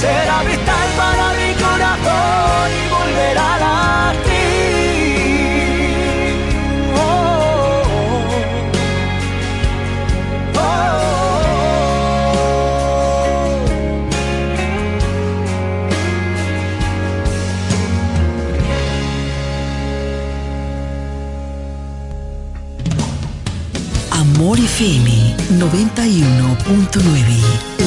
será vital para mi y volverá a latir. Oh, oh, FM 91.9,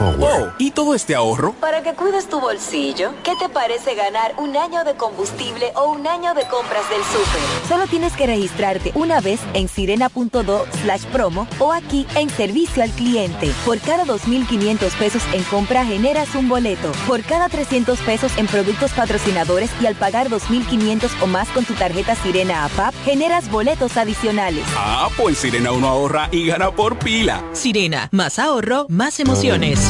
Forward. Oh, ¿y todo este ahorro? Para que cuides tu bolsillo, ¿qué te parece ganar un año de combustible o un año de compras del súper? Solo tienes que registrarte una vez en sirena.do slash promo o aquí en servicio al cliente. Por cada 2.500 pesos en compra generas un boleto. Por cada 300 pesos en productos patrocinadores y al pagar 2.500 o más con tu tarjeta Sirena APAP, generas boletos adicionales. Ah, pues Sirena uno ahorra y gana por pila. Sirena, más ahorro, más emociones.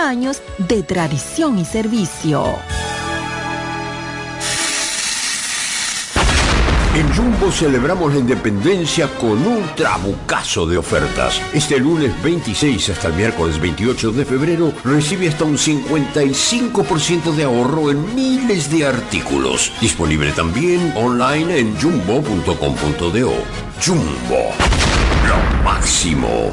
años de tradición y servicio. En Jumbo celebramos la independencia con un trabucazo de ofertas. Este lunes 26 hasta el miércoles 28 de febrero recibe hasta un 55% de ahorro en miles de artículos. Disponible también online en jumbo.com.do. Jumbo, lo máximo.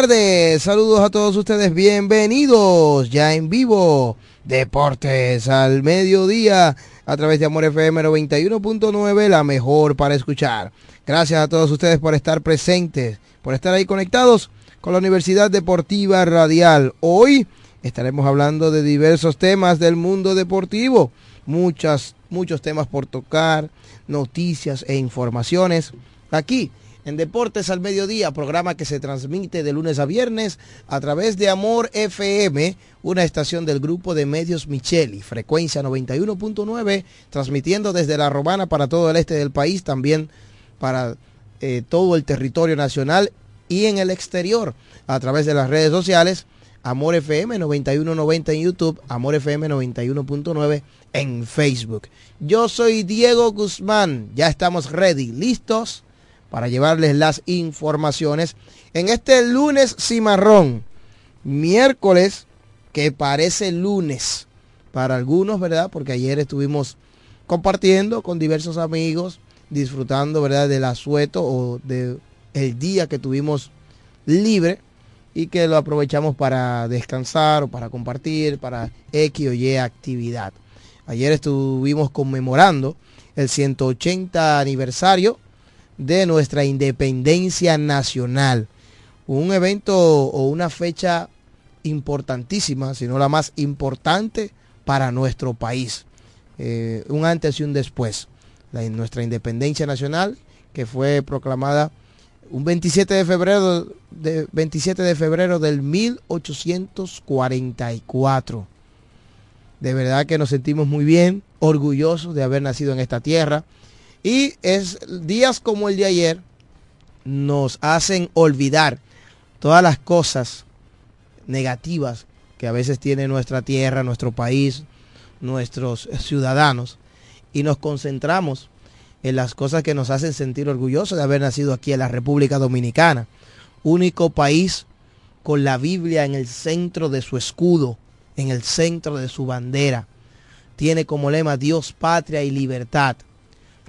Tardes, saludos a todos ustedes, bienvenidos ya en vivo, Deportes al mediodía a través de Amor FM 91.9, la mejor para escuchar. Gracias a todos ustedes por estar presentes, por estar ahí conectados con la Universidad Deportiva Radial. Hoy estaremos hablando de diversos temas del mundo deportivo, muchas, muchos temas por tocar, noticias e informaciones. Aquí en Deportes al Mediodía, programa que se transmite de lunes a viernes a través de Amor FM, una estación del grupo de medios Micheli, frecuencia 91.9, transmitiendo desde La Romana para todo el este del país, también para eh, todo el territorio nacional y en el exterior, a través de las redes sociales, Amor FM 9190 en YouTube, Amor FM 91.9 en Facebook. Yo soy Diego Guzmán, ya estamos ready, listos para llevarles las informaciones en este lunes cimarrón, miércoles que parece lunes para algunos, ¿verdad? Porque ayer estuvimos compartiendo con diversos amigos, disfrutando, ¿verdad? Del asueto o del el día que tuvimos libre y que lo aprovechamos para descansar o para compartir, para X o Y actividad. Ayer estuvimos conmemorando el 180 aniversario de nuestra independencia nacional. Un evento o una fecha importantísima, si no la más importante para nuestro país. Eh, un antes y un después. Nuestra independencia nacional que fue proclamada un 27 de febrero de 27 de febrero del 1844. De verdad que nos sentimos muy bien, orgullosos de haber nacido en esta tierra. Y es días como el de ayer nos hacen olvidar todas las cosas negativas que a veces tiene nuestra tierra, nuestro país, nuestros ciudadanos y nos concentramos en las cosas que nos hacen sentir orgullosos de haber nacido aquí en la República Dominicana, único país con la Biblia en el centro de su escudo, en el centro de su bandera. Tiene como lema Dios, patria y libertad.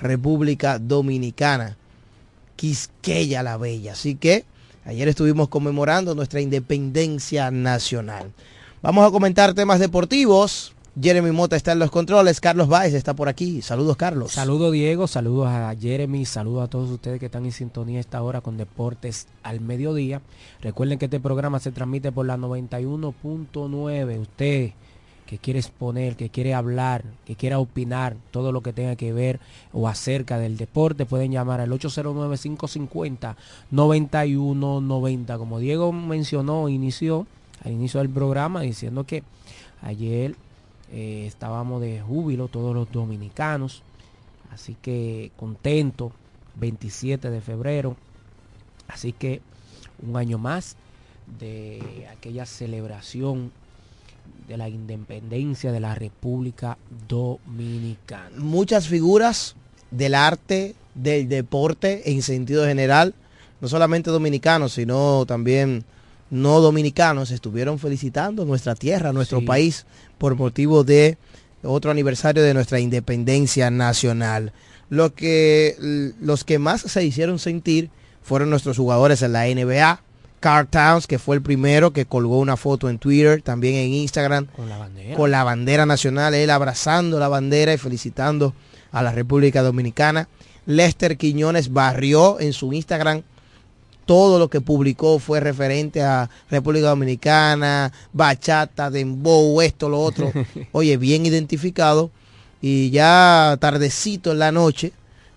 República Dominicana, Quisqueya la Bella. Así que ayer estuvimos conmemorando nuestra independencia nacional. Vamos a comentar temas deportivos. Jeremy Mota está en los controles, Carlos Báez está por aquí. Saludos, Carlos. Saludos, Diego. Saludos a Jeremy. Saludos a todos ustedes que están en sintonía esta hora con Deportes al Mediodía. Recuerden que este programa se transmite por la 91.9. Usted que quiere exponer, que quiere hablar, que quiera opinar, todo lo que tenga que ver o acerca del deporte, pueden llamar al 809-550-9190. Como Diego mencionó, inició al inicio del programa diciendo que ayer eh, estábamos de júbilo todos los dominicanos, así que contento 27 de febrero. Así que un año más de aquella celebración de la independencia de la República Dominicana. Muchas figuras del arte, del deporte en sentido general, no solamente dominicanos, sino también no dominicanos, estuvieron felicitando nuestra tierra, nuestro Sí. país, por motivo de otro aniversario de nuestra independencia nacional. Lo que, los que más se hicieron sentir fueron nuestros jugadores en la NBA. Carl Towns, que fue el primero que colgó una foto en Twitter, también en Instagram, Con la bandera. con la bandera nacional, él abrazando la bandera y felicitando a la República Dominicana. Lester Quiñones barrió en su Instagram todo lo que publicó fue referente a República Dominicana, bachata, dembow, esto, lo otro. Oye, bien identificado. Y ya tardecito en la noche,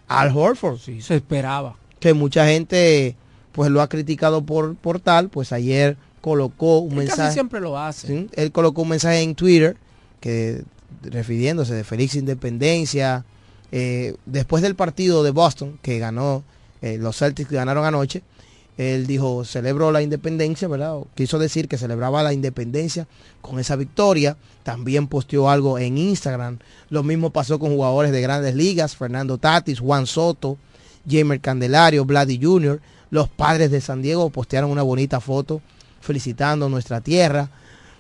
Al Horford. Sí, se esperaba. Que mucha gente pues lo ha criticado por, por tal, pues ayer colocó un Él mensaje. casi siempre lo hace. Sí, Él colocó un mensaje en Twitter que refiriéndose de feliz independencia. eh, después del partido de Boston que ganó, eh, los Celtics ganaron anoche, él dijo, celebro la independencia, ¿verdad? O quiso decir que celebraba la independencia con esa victoria. También posteó algo en Instagram. Lo mismo pasó con jugadores de grandes ligas, Fernando Tatis, Juan Soto, Jamer Candelario, Vladi Jr. Los padres de San Diego postearon una bonita foto felicitando nuestra tierra.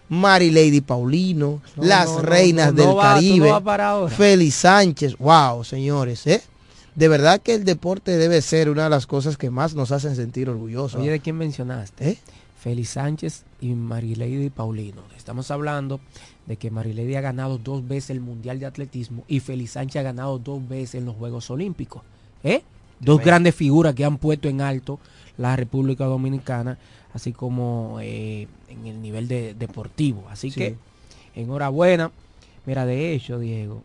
Mary Lady Paulino, No, las no, reinas no, del va, Caribe. Félix Sánchez, wow, señores, ¿eh? De verdad que el deporte debe ser una de las cosas que más nos hacen sentir orgullosos. Oye, ¿de quién mencionaste? ¿Eh? Félix Sánchez y Marilady Paulino. Estamos hablando de que Marilady ha ganado dos veces el Mundial de Atletismo y Félix Sánchez ha ganado dos veces en los Juegos Olímpicos. ¿Eh? Dos grandes figuras que han puesto en alto la República Dominicana, así como eh, en el nivel de, deportivo. Así Sí. que, enhorabuena. Mira, de hecho, Diego,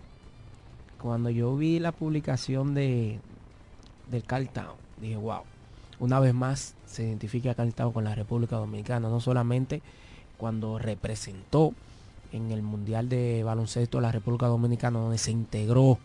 cuando yo vi la publicación de del Carl Town, dije, wow, una vez más se identifica a Carl Town con la República Dominicana, no solamente cuando representó en el Mundial de Baloncesto de la República Dominicana, donde se integró,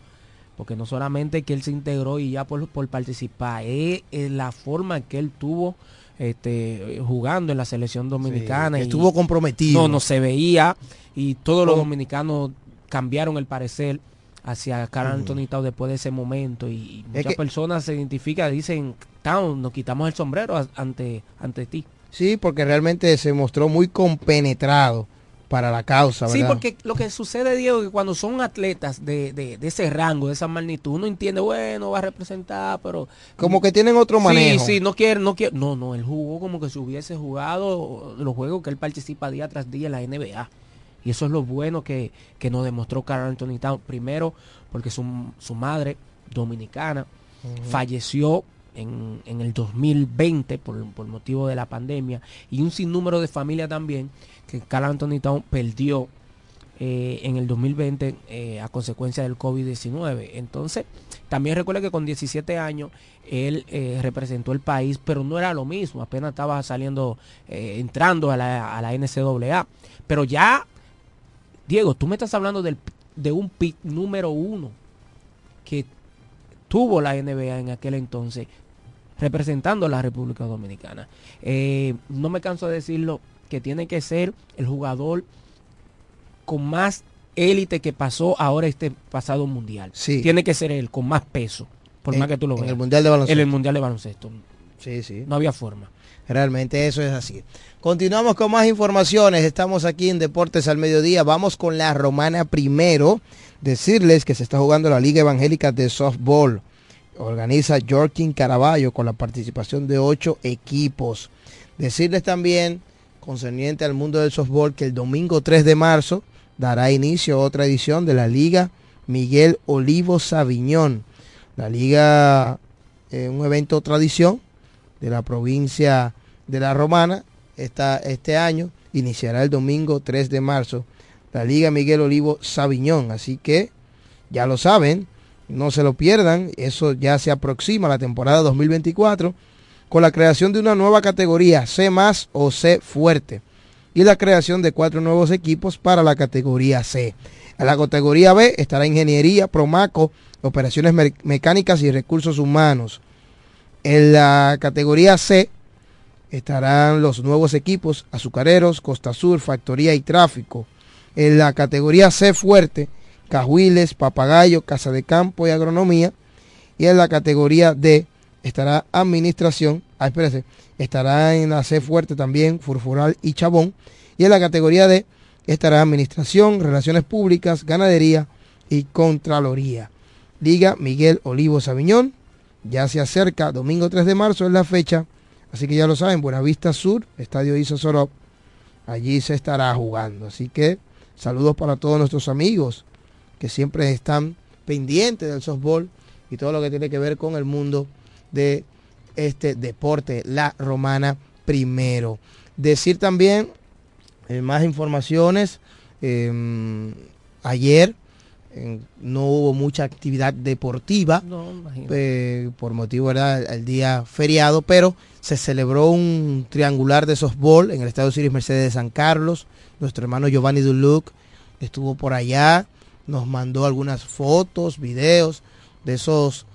porque no solamente que él se integró y ya por, por participar, es, es la forma que él tuvo este, jugando en la selección dominicana. y- estuvo comprometido. No, no se veía y todos los dominicanos cambiaron el parecer hacia Carl. Anthony Towns después de ese momento y Es muchas que- personas se identifican, dicen, Town, nos quitamos el sombrero ante, ante ti. Sí, porque realmente se mostró muy compenetrado para la causa, Sí, ¿verdad? porque lo que sucede, Diego, que cuando son atletas de, de, de ese rango, de esa magnitud, uno entiende, bueno, va a representar, pero... Como que tienen otro manejo. Sí, sí, no quiere, no quiere. No, no, él jugó como que si hubiese jugado los juegos que él participa día tras día en la NBA. Y eso es lo bueno que, que nos demostró Carl Anthony Town. Primero, porque su, su madre, dominicana, falleció en, en el 2020 por, por motivo de la pandemia. Y un sinnúmero de familias también que Carl Anthony Town perdió eh, en el 2020 eh, a consecuencia del COVID-19. Entonces, también recuerda que con 17 años él eh, representó el país, pero no era lo mismo, apenas estaba saliendo, entrando a la, a la NCAA. Pero ya, Diego, tú me estás hablando del, de un pick número uno que tuvo la NBA en aquel entonces, representando a la República Dominicana. No me canso de decirlo, que tiene que ser el jugador con más élite que pasó ahora este pasado mundial. Sí. Tiene que ser él con más peso, por En- más que tú lo en veas. el Mundial de Baloncesto. En el mundial de baloncesto. Sí, sí. No había forma. Realmente eso es así. Continuamos con más informaciones. Estamos aquí en Deportes al Mediodía. Vamos con la romana primero. Decirles que se está jugando la Liga Evangélica de Softball. Organiza Jorkin Caraballo con la participación de ocho equipos. Decirles también, concerniente al mundo del softball, que el domingo 3 de marzo dará inicio a otra edición de la Liga Miguel Olivo Sabiñón. La liga, eh, un evento tradición de la provincia de la Romana. Esta, este año iniciará el domingo 3 de marzo la Liga Miguel Olivo Sabiñón. Así que ya lo saben, no se lo pierdan. Eso ya se aproxima la temporada 2024 con la creación de una nueva categoría C más o C fuerte y la creación de cuatro nuevos equipos para la categoría C. En la categoría B estará Ingeniería, Promaco, Operaciones Me- Mecánicas y Recursos Humanos. En la categoría C estarán los nuevos equipos Azucareros, Costa Sur, Factoría y Tráfico. En la categoría C fuerte, Cajuiles, Papagayo, Casa de Campo y Agronomía. Y en la categoría D estará Administración, ah, espérese, estará en la C fuerte también Furfural y Chabón. Y en la categoría D estará Administración, Relaciones Públicas, Ganadería y Contraloría. Liga Miguel Olivo Sabiñón. Ya se acerca, domingo 3 de marzo es la fecha. Así que ya lo saben, Buenavista Sur, Estadio Iso Sorop. Allí se estará jugando. Así que saludos para todos nuestros amigos que siempre están pendientes del softball y todo lo que tiene que ver con el mundo de este deporte, la romana primero. Decir también eh, más informaciones. Em, ayer no hubo mucha actividad deportiva eh, por motivo del día feriado, pero se celebró un triangular de softball en el Estado Ciris Mercedes de San Carlos. Nuestro hermano Giovanni Duluc estuvo por allá, nos mandó algunas fotos, videos de esos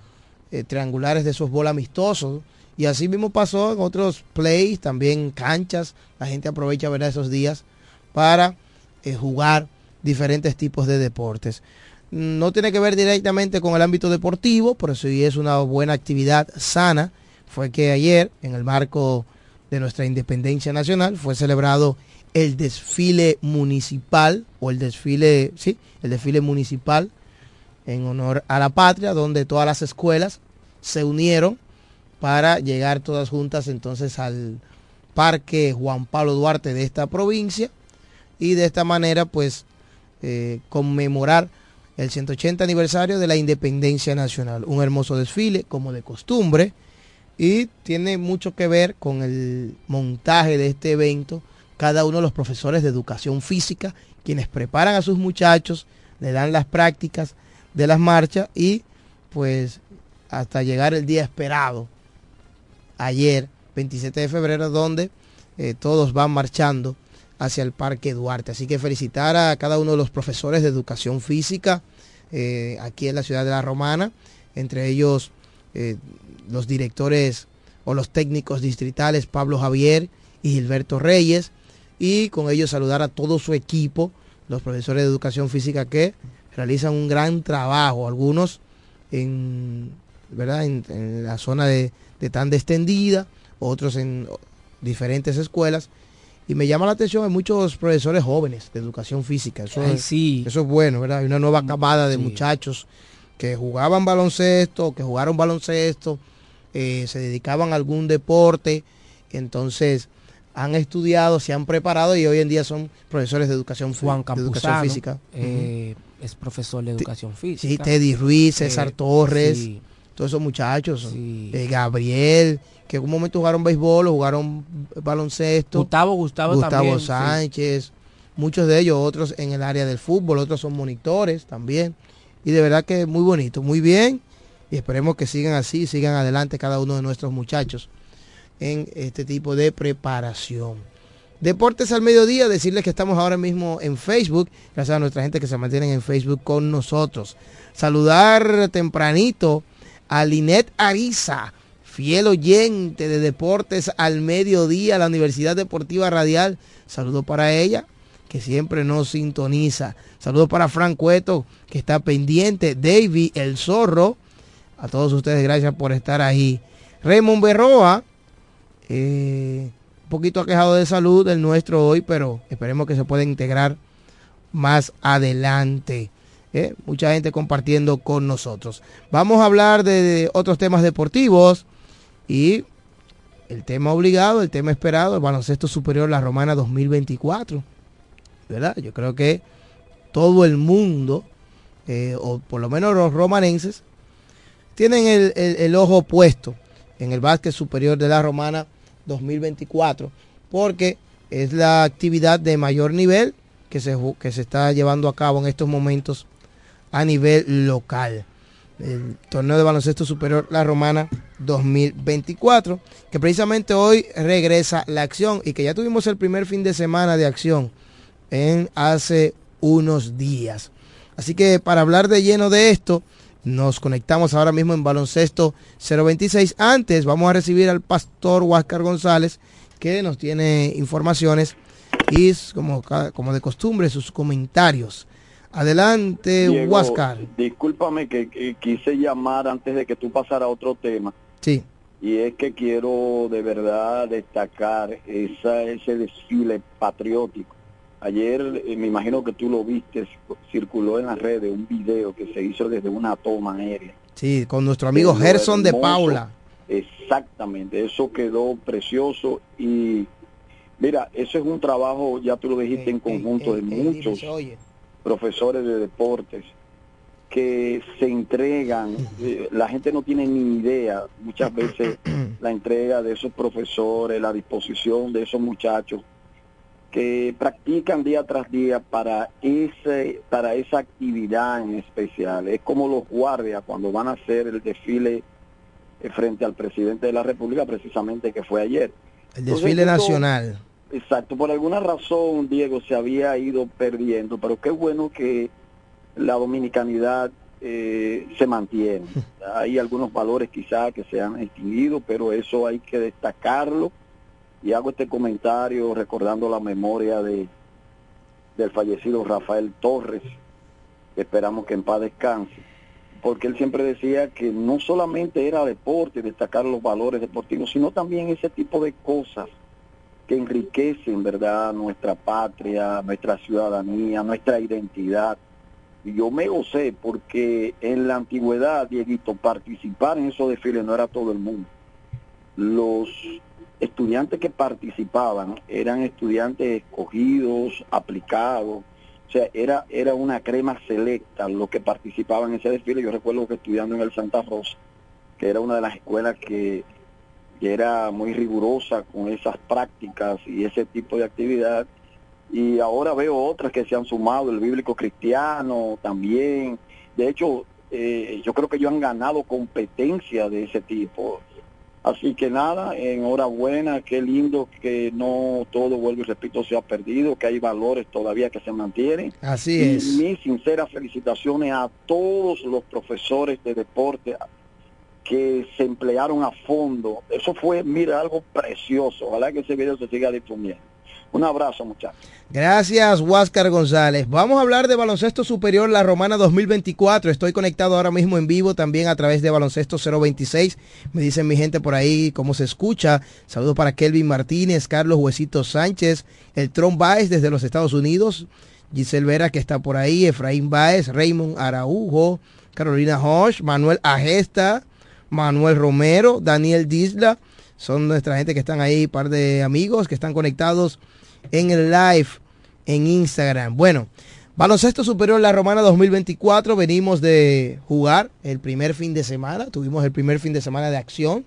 eh, triangulares de softball amistosos. Y así mismo pasó en otros plays, también canchas. La gente aprovecha ver esos días para eh, jugar diferentes tipos de deportes no tiene que ver directamente con el ámbito deportivo, pero sí es una buena actividad sana. Fue que ayer, en el marco de nuestra independencia nacional, fue celebrado el desfile municipal, o el desfile, sí, el desfile municipal en honor a la patria, donde todas las escuelas se unieron para llegar todas juntas entonces al Parque Juan Pablo Duarte de esta provincia y de esta manera pues eh, conmemorar el 180 aniversario de la independencia nacional. Un hermoso desfile, como de costumbre, y tiene mucho que ver con el montaje de este evento. Cada uno de los profesores de educación física, quienes preparan a sus muchachos, le dan las prácticas de las marchas y pues hasta llegar el día esperado, ayer, 27 de febrero, donde eh, todos van marchando hacia el Parque Duarte. Así que felicitar a cada uno de los profesores de educación física eh, aquí en la ciudad de La Romana, entre ellos eh, los directores o los técnicos distritales Pablo Javier y Gilberto Reyes, y con ellos saludar a todo su equipo, los profesores de educación física que realizan un gran trabajo, algunos en, ¿verdad? en, la zona de, de tan extendida, otros en diferentes escuelas, y me llama la atención, hay muchos profesores jóvenes de educación física. Eso, es, sí. eso es bueno, ¿verdad? Hay una nueva camada de muchachos que jugaban baloncesto, que jugaron baloncesto, eh, se dedicaban a algún deporte, entonces han estudiado, se han preparado y hoy en día son profesores de educación, Juan de educación física. Eh, es profesor de educación física. Sí, Teddy Ruiz, César eh, Torres, todos esos muchachos, Gabriel, que en un momento jugaron béisbol jugaron baloncesto. Gustavo, Gustavo, Gustavo Sánchez, muchos de ellos, otros en el área del fútbol, otros son monitores también. Y de verdad que muy bonito, muy bien. Y esperemos que sigan así, sigan adelante cada uno de nuestros muchachos en este tipo de preparación. Deportes al mediodía, decirles que estamos ahora mismo en Facebook, gracias a nuestra gente que se mantienen en Facebook con nosotros. Saludar tempranito a Linet Ariza, fiel oyente de Deportes al Mediodía, la Universidad Deportiva Radial. Saludo para ella, que siempre nos sintoniza. Saludo para Frank Cueto, que está pendiente. David El Zorro. A todos ustedes, gracias por estar ahí. Raymond Berroa, eh, poquito aquejado de salud el nuestro hoy, pero esperemos que se pueda integrar más adelante. Eh, mucha gente compartiendo con nosotros. Vamos a hablar de otros temas deportivos. Y el tema obligado, el tema esperado, el baloncesto superior La Romana 2024. ¿Verdad? Yo creo que todo el mundo, eh, o por lo menos los romanenses, tienen el, ojo puesto en el básquet superior de la Romana 2024, porque es la actividad de mayor nivel que se, que se está llevando a cabo en estos momentos a nivel local el torneo de baloncesto superior La Romana 2024, que precisamente hoy regresa la acción y que ya tuvimos el primer fin de semana de acción en hace unos días. Así que para hablar de lleno de esto, Nos conectamos ahora mismo en baloncesto 026. Antes vamos a recibir al pastor Huáscar González que nos tiene informaciones y como, como de costumbre sus comentarios. Adelante, Huáscar. Discúlpame que, quise llamar antes de que tú pasara a otro tema. Sí. Y es que quiero de verdad destacar esa, ese desfile patriótico Ayer eh, me imagino que tú lo viste, circuló en las redes un video que se hizo desde una toma aérea. Sí, con nuestro amigo Gerson de Paula. Exactamente, eso quedó precioso y mira, eso es un trabajo, ya tú lo dijiste, en conjunto de muchos profesores de deportes que se entregan, eh, la gente no tiene ni idea muchas veces la entrega de esos profesores, la disposición de esos muchachos que practican día tras día para ese para esa actividad en especial. Es como los guardias cuando van a hacer el desfile eh, frente al presidente de la República, precisamente que fue ayer. El desfile nacional. Exacto, por alguna razón, Diego, se había ido perdiendo, pero qué bueno que la dominicanidad eh, se mantiene. Hay algunos valores quizá que se han extinguido, pero eso hay que destacarlo y hago este comentario recordando la memoria de del fallecido Rafael Torres, esperamos que en paz descanse, porque él siempre decía que no solamente era deporte, destacar los valores deportivos, sino también ese tipo de cosas que enriquecen, ¿verdad?, nuestra patria, nuestra ciudadanía, nuestra identidad. Y yo me gocé porque en la antigüedad, Dieguito, participar en esos desfiles no era todo el mundo. Los estudiantes que participaban eran estudiantes escogidos, aplicados, o sea, era, era una crema selecta los que participaban en ese desfile. Yo recuerdo que estudiando en el Santa Rosa, que era una de las escuelas que, era muy rigurosa con esas prácticas y ese tipo de actividad. Y ahora veo otras que se han sumado, el bíblico cristiano también. De hecho, eh, yo creo que ellos han ganado competencia de ese tipo. Así que nada, enhorabuena, qué lindo que no todo, vuelvo y repito, se ha perdido, que hay valores todavía que se mantienen. Así y es. Mis sinceras felicitaciones a todos los profesores de deporte que se emplearon a fondo. Eso fue, mira, algo precioso. Ojalá que ese video se siga difundiendo. Un abrazo, muchachos. Gracias, Huáscar González. Vamos a hablar de baloncesto superior La Romana 2024. Estoy conectado ahora mismo en vivo también a través de baloncesto 026. Me dicen mi gente por ahí cómo se escucha. Saludos para Kelvin Martínez, Carlos Huesito Sánchez, el Tron Baez desde los Estados Unidos, Giselle Vera que está por ahí, Efraín Baez, Raymond Araujo, Carolina Hosh, Manuel Agesta, Manuel Romero, Daniel Disla. Son nuestra gente que están ahí, par de amigos que están conectados en el live en Instagram. Bueno, baloncesto superior La Romana 2024. Venimos de jugar el primer fin de semana. Tuvimos el primer fin de semana de acción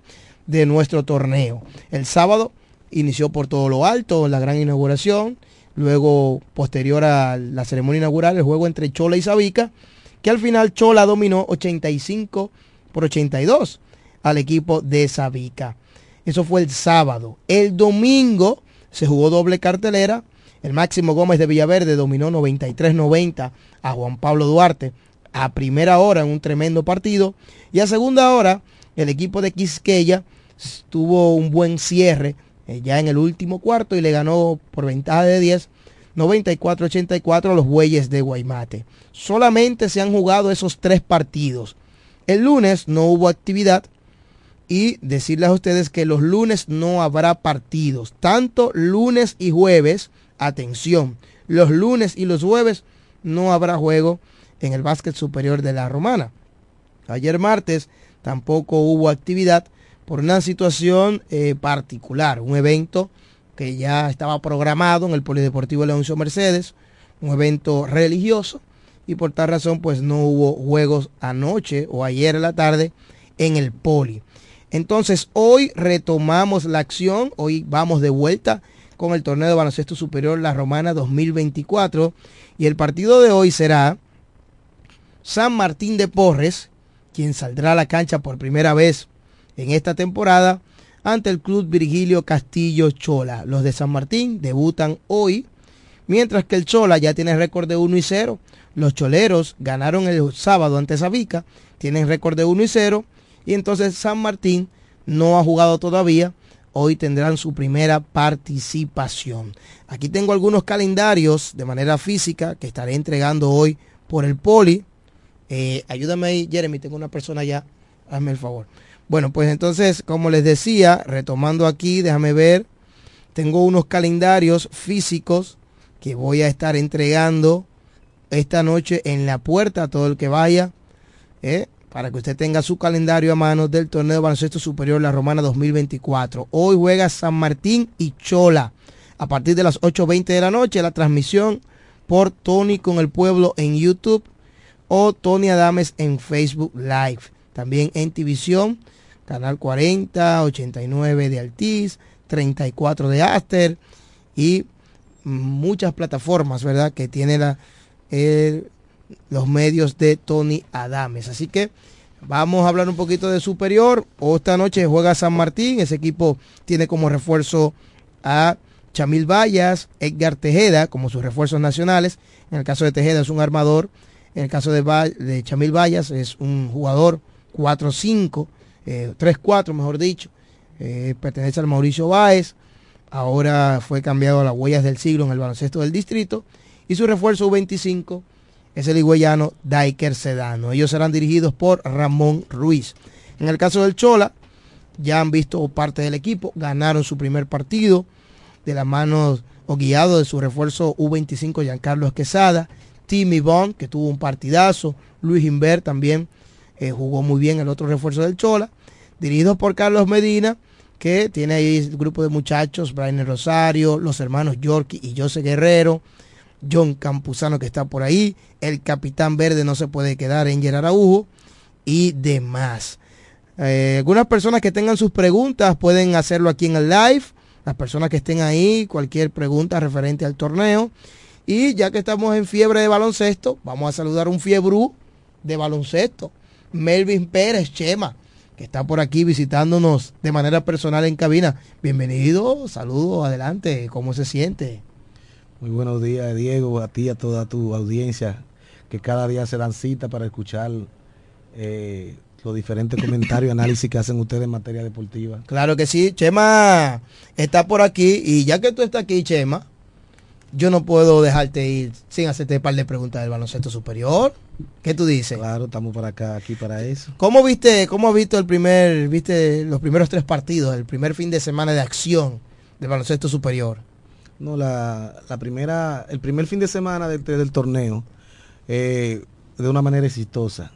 de nuestro torneo. El sábado inició por todo lo alto la gran inauguración. Luego, posterior a la ceremonia inaugural, el juego entre Chola y Sabica, que al final Chola dominó 85 por 82 al equipo de Sabica. Eso fue el sábado. El domingo se jugó doble cartelera. El Máximo Gómez de Villaverde dominó 93-90 a Juan Pablo Duarte a primera hora en un tremendo partido. Y a segunda hora, el equipo de Quisqueya tuvo un buen cierre eh, ya en el último cuarto y le ganó por ventaja de 10, 94-84 a los bueyes de Guaymate. Solamente se han jugado esos tres partidos. El lunes no hubo actividad y decirles a ustedes que los lunes no habrá partidos. Tanto lunes y jueves, atención, los lunes y los jueves no habrá juego en el básquet superior de la Romana. Ayer martes tampoco hubo actividad por una situación eh, particular, un evento que ya estaba programado en el Polideportivo Leoncio Mercedes, un evento religioso, y por tal razón pues no hubo juegos anoche o ayer en la tarde en el Poli. Entonces hoy retomamos la acción, hoy vamos de vuelta con el torneo de baloncesto superior La Romana 2024 y el partido de hoy será San Martín de Porres, quien saldrá a la cancha por primera vez en esta temporada ante el club Virgilio Castillo Chola. Los de San Martín debutan hoy mientras que el Chola ya tiene récord de 1 y 0. Los choleros ganaron el sábado ante Sabica, tienen récord de 1 y 0. Y entonces San Martín no ha jugado todavía. Hoy tendrán su primera participación. Aquí tengo algunos calendarios de manera física que estaré entregando hoy por el Poli. Eh, ayúdame ahí, Jeremy, tengo una persona allá. Hazme el favor. Bueno, pues entonces, como les decía, retomando aquí, déjame ver. Tengo unos calendarios físicos que voy a estar entregando esta noche en la puerta a todo el que vaya. ¿eh? Para que usted tenga su calendario a mano del torneo baloncesto superior La Romana 2024. Hoy juega San Martín y Chola. A partir de las 8.20 de la noche, la transmisión por Tony con el pueblo en YouTube o Tony Adames en Facebook Live. También en Tivisión, canal 40, 89 de Altiz, 34 de Aster y muchas plataformas, ¿verdad? Que tiene la, el, los medios de Tony Adames. Así que vamos a hablar un poquito de superior. Esta noche juega San Martín. Ese equipo tiene como refuerzo a Chamil Vallas, Edgar Tejeda como sus refuerzos nacionales. En el caso de Tejeda es un armador. En el caso de, de Chamil Vallas es un jugador 4-5, 3-4 eh, mejor dicho. Eh, pertenece al Mauricio Báez. Ahora fue cambiado a las huellas del siglo en el baloncesto del distrito. Y su refuerzo U25 es el higüeyano Daiker Sedano. Ellos serán dirigidos por Ramón Ruiz. En el caso del Chola, ya han visto parte del equipo, ganaron su primer partido de las manos o guiado de su refuerzo U25 Giancarlo Quesada, Timmy Bond, que tuvo un partidazo, Luis Inver también eh, jugó muy bien el otro refuerzo del Chola, dirigidos por Carlos Medina, que tiene ahí el grupo de muchachos, Brian Rosario, los hermanos Yorkie y José Guerrero, John Campuzano que está por ahí, el capitán verde no se puede quedar en Araujo y demás. Eh, algunas personas que tengan sus preguntas pueden hacerlo aquí en el live. Las personas que estén ahí, cualquier pregunta referente al torneo. Y ya que estamos en fiebre de baloncesto, vamos a saludar un fiebrú de baloncesto. Melvin Pérez Chema, que está por aquí visitándonos de manera personal en cabina. Bienvenido, saludos, adelante, ¿cómo se siente? Muy buenos días, Diego, a ti, a toda tu audiencia, que cada día se dan cita para escuchar eh, los diferentes comentarios y análisis que hacen ustedes en materia deportiva. Claro que sí, Chema está por aquí y ya que tú estás aquí, Chema, yo no puedo dejarte ir sin hacerte un par de preguntas del baloncesto superior. ¿Qué tú dices? Claro, estamos para acá, aquí para eso. ¿Cómo viste, cómo has visto el primer, viste los primeros tres partidos, el primer fin de semana de acción del baloncesto superior? No, la, primera, el primer fin de semana del, torneo, eh, de una manera exitosa.